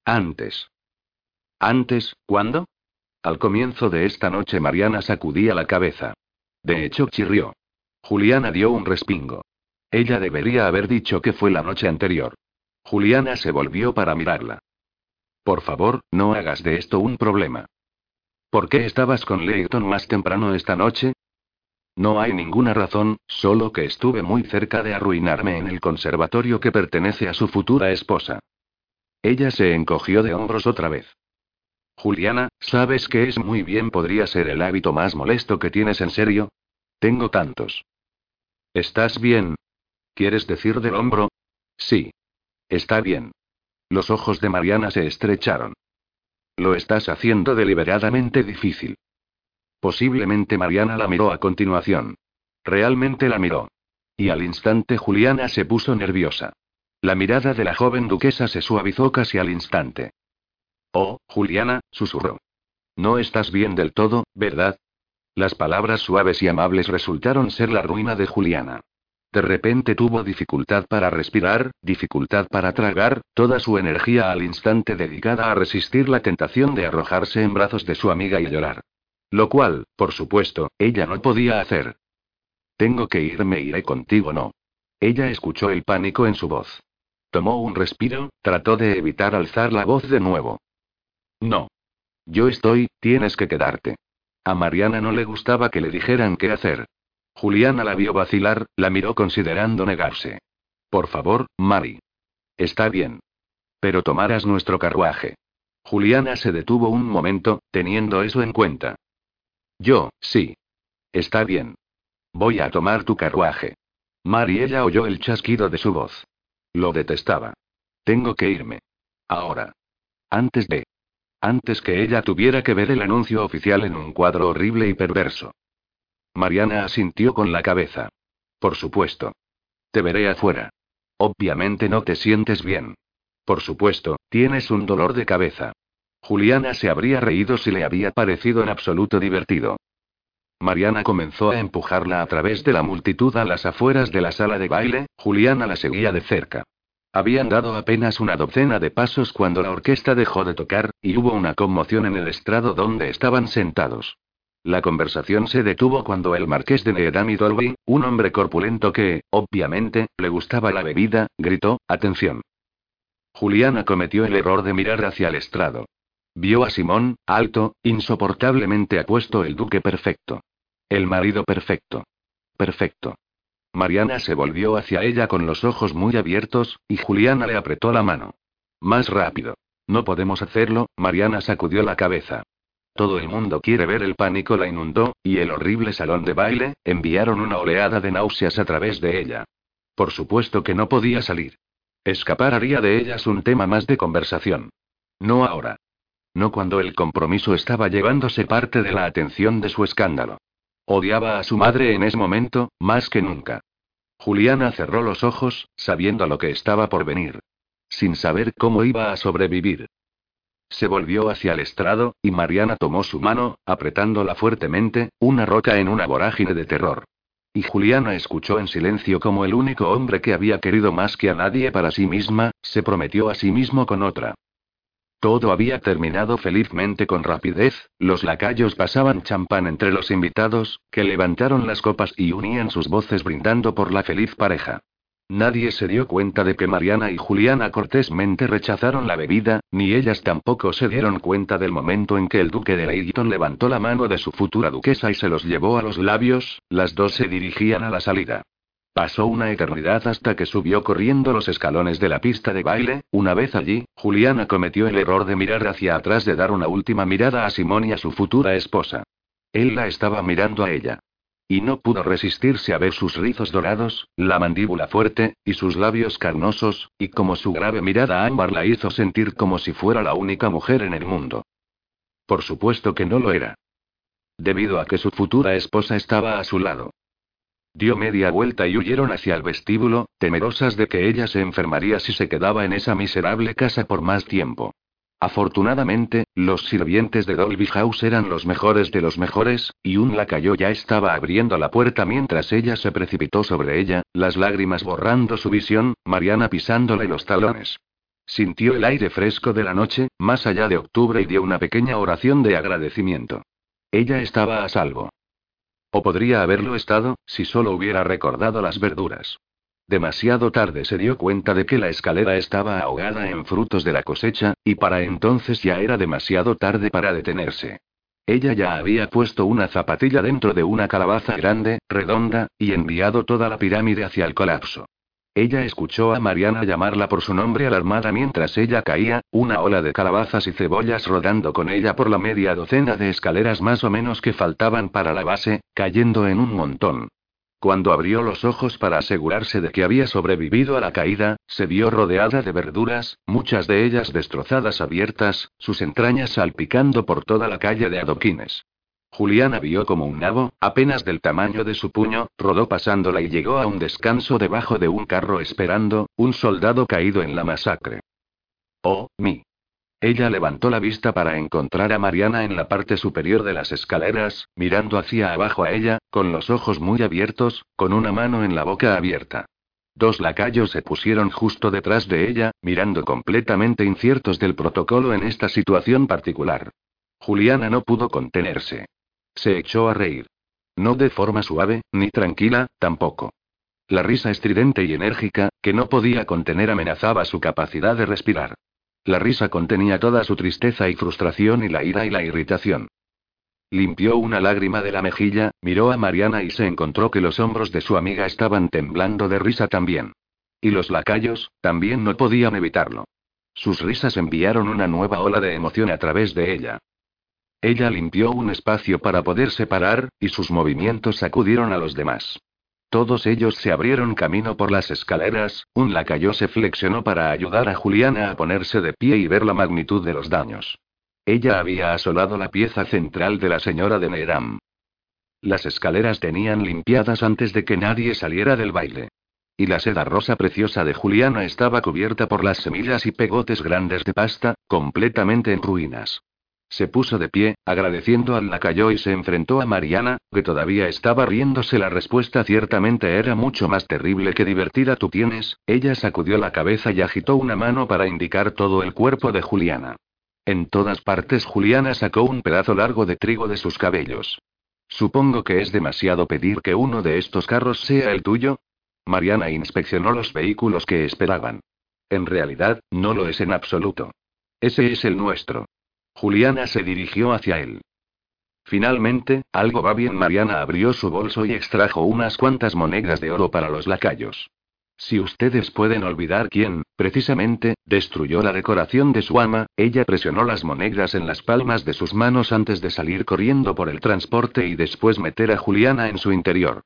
Antes. ¿Antes, cuándo? Al comienzo de esta noche Mariana sacudía la cabeza. De hecho, chirrió. Juliana dio un respingo. Ella debería haber dicho que fue la noche anterior. Juliana se volvió para mirarla. Por favor, no hagas de esto un problema. ¿Por qué estabas con Leighton más temprano esta noche? No hay ninguna razón, solo que estuve muy cerca de arruinarme en el conservatorio que pertenece a su futura esposa. Ella se encogió de hombros otra vez. Juliana, ¿sabes que es muy bien podría ser el hábito más molesto que tienes en serio? Tengo tantos. ¿Estás bien? ¿Quieres decir del hombro? Sí. Está bien. Los ojos de Mariana se estrecharon. Lo estás haciendo deliberadamente difícil. Posiblemente Mariana la miró a continuación. Realmente la miró. Y al instante Juliana se puso nerviosa. La mirada de la joven duquesa se suavizó casi al instante. Oh, Juliana, susurró. No estás bien del todo, ¿verdad? Las palabras suaves y amables resultaron ser la ruina de Juliana. De repente tuvo dificultad para respirar, dificultad para tragar, toda su energía al instante dedicada a resistir la tentación de arrojarse en brazos de su amiga y llorar. Lo cual, por supuesto, ella no podía hacer. Tengo que irme, iré contigo, no. Ella escuchó el pánico en su voz. Tomó un respiro, trató de evitar alzar la voz de nuevo. No. Yo estoy, tienes que quedarte. A Mariana no le gustaba que le dijeran qué hacer. Juliana la vio vacilar, la miró considerando negarse. Por favor, Mari. Está bien. Pero tomarás nuestro carruaje. Juliana se detuvo un momento, teniendo eso en cuenta. Yo, sí. Está bien. Voy a tomar tu carruaje. Mari ella oyó el chasquido de su voz. Lo detestaba. Tengo que irme. Ahora. Antes de. Antes que ella tuviera que ver el anuncio oficial en un cuadro horrible y perverso. Mariana asintió con la cabeza. Por supuesto. Te veré afuera. Obviamente no te sientes bien. Por supuesto, tienes un dolor de cabeza. Juliana se habría reído si le había parecido en absoluto divertido. Mariana comenzó a empujarla a través de la multitud a las afueras de la sala de baile, Juliana la seguía de cerca. Habían dado apenas una docena de pasos cuando la orquesta dejó de tocar, y hubo una conmoción en el estrado donde estaban sentados. La conversación se detuvo cuando el marqués de Needham y Dolby, un hombre corpulento que, obviamente, le gustaba la bebida, gritó, ¡Atención! Juliana cometió el error de mirar hacia el estrado. Vio a Simón, alto, insoportablemente apuesto el duque perfecto. El marido perfecto. Perfecto. Mariana se volvió hacia ella con los ojos muy abiertos, y Juliana le apretó la mano. Más rápido. No podemos hacerlo, Mariana sacudió la cabeza. Todo el mundo quiere ver el pánico la inundó, y el horrible salón de baile, enviaron una oleada de náuseas a través de ella. Por supuesto que no podía salir. Escapar haría de ellas un tema más de conversación. No ahora. No cuando el compromiso estaba llevándose parte de la atención de su escándalo. Odiaba a su madre en ese momento, más que nunca. Juliana cerró los ojos, sabiendo lo que estaba por venir. Sin saber cómo iba a sobrevivir. Se volvió hacia el estrado, y Mariana tomó su mano, apretándola fuertemente, una roca en una vorágine de terror. Y Juliana escuchó en silencio como el único hombre que había querido más que a nadie para sí misma, se prometió a sí mismo con otra. Todo había terminado felizmente con rapidez, los lacayos pasaban champán entre los invitados, que levantaron las copas y unían sus voces brindando por la feliz pareja. Nadie se dio cuenta de que Mariana y Juliana cortésmente rechazaron la bebida, ni ellas tampoco se dieron cuenta del momento en que el duque de Leighton levantó la mano de su futura duquesa y se los llevó a los labios, las dos se dirigían a la salida. Pasó una eternidad hasta que subió corriendo los escalones de la pista de baile, una vez allí, Juliana cometió el error de mirar hacia atrás de dar una última mirada a Simón y a su futura esposa. Él la estaba mirando a ella. Y no pudo resistirse a ver sus rizos dorados, la mandíbula fuerte, y sus labios carnosos, y como su grave mirada ámbar la hizo sentir como si fuera la única mujer en el mundo. Por supuesto que no lo era. Debido a que su futura esposa estaba a su lado. Dio media vuelta y huyeron hacia el vestíbulo, temerosas de que ella se enfermaría si se quedaba en esa miserable casa por más tiempo. Afortunadamente, los sirvientes de Dolby House eran los mejores de los mejores, y un lacayo ya estaba abriendo la puerta mientras ella se precipitó sobre ella, las lágrimas borrando su visión, Mariana pisándole los talones. Sintió el aire fresco de la noche, más allá de octubre y dio una pequeña oración de agradecimiento. Ella estaba a salvo. O podría haberlo estado, si solo hubiera recordado las verduras. Demasiado tarde se dio cuenta de que la escalera estaba ahogada en frutos de la cosecha, y para entonces ya era demasiado tarde para detenerse. Ella ya había puesto una zapatilla dentro de una calabaza grande, redonda, y enviado toda la pirámide hacia el colapso. Ella escuchó a Mariana llamarla por su nombre alarmada mientras ella caía, una ola de calabazas y cebollas rodando con ella por la media docena de escaleras más o menos que faltaban para la base, cayendo en un montón. Cuando abrió los ojos para asegurarse de que había sobrevivido a la caída, se vio rodeada de verduras, muchas de ellas destrozadas abiertas, sus entrañas salpicando por toda la calle de adoquines. Juliana vio como un nabo, apenas del tamaño de su puño, rodó pasándola y llegó a un descanso debajo de un carro esperando, un soldado caído en la masacre. Oh, mi. Ella levantó la vista para encontrar a Mariana en la parte superior de las escaleras, mirando hacia abajo a ella, con los ojos muy abiertos, con una mano en la boca abierta. Dos lacayos se pusieron justo detrás de ella, mirando completamente inciertos del protocolo en esta situación particular. Juliana no pudo contenerse. Se echó a reír. No de forma suave, ni tranquila, tampoco. La risa estridente y enérgica, que no podía contener, amenazaba su capacidad de respirar. La risa contenía toda su tristeza y frustración y la ira y la irritación. Limpió una lágrima de la mejilla, miró a Mariana y se encontró que los hombros de su amiga estaban temblando de risa también. Y los lacayos, también no podían evitarlo. Sus risas enviaron una nueva ola de emoción a través de ella. Ella limpió un espacio para poder separar, y sus movimientos sacudieron a los demás. Todos ellos se abrieron camino por las escaleras, un lacayo se flexionó para ayudar a Juliana a ponerse de pie y ver la magnitud de los daños. Ella había asolado la pieza central de la señora de Neram. Las escaleras tenían limpiadas antes de que nadie saliera del baile. Y la seda rosa preciosa de Juliana estaba cubierta por las semillas y pegotes grandes de pasta, completamente en ruinas. Se puso de pie, agradeciendo al lacayo y se enfrentó a Mariana, que todavía estaba riéndose. La respuesta ciertamente era mucho más terrible que divertida. Tú tienes, ella sacudió la cabeza y agitó una mano para indicar todo el cuerpo de Juliana. En todas partes Juliana sacó un pedazo largo de trigo de sus cabellos. Supongo que es demasiado pedir que uno de estos carros sea el tuyo. Mariana inspeccionó los vehículos que esperaban. En realidad, no lo es en absoluto. Ese es el nuestro. Juliana se dirigió hacia él. Finalmente, algo va bien. Mariana abrió su bolso y extrajo unas cuantas monedas de oro para los lacayos. Si ustedes pueden olvidar quién, precisamente, destruyó la decoración de su ama, ella presionó las monedas en las palmas de sus manos antes de salir corriendo por el transporte y después meter a Juliana en su interior.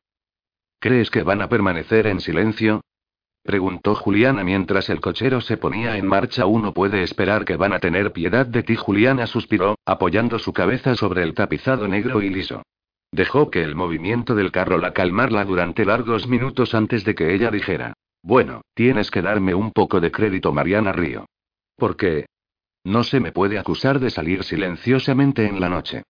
¿Crees que van a permanecer en silencio? Preguntó Juliana mientras el cochero se ponía en marcha. Uno puede esperar que van a tener piedad de ti. Juliana suspiró, apoyando su cabeza sobre el tapizado negro y liso. Dejó que el movimiento del carro la calmarla durante largos minutos antes de que ella dijera. Bueno, tienes que darme un poco de crédito, Mariana Río. ¿Por qué? No se me puede acusar de salir silenciosamente en la noche.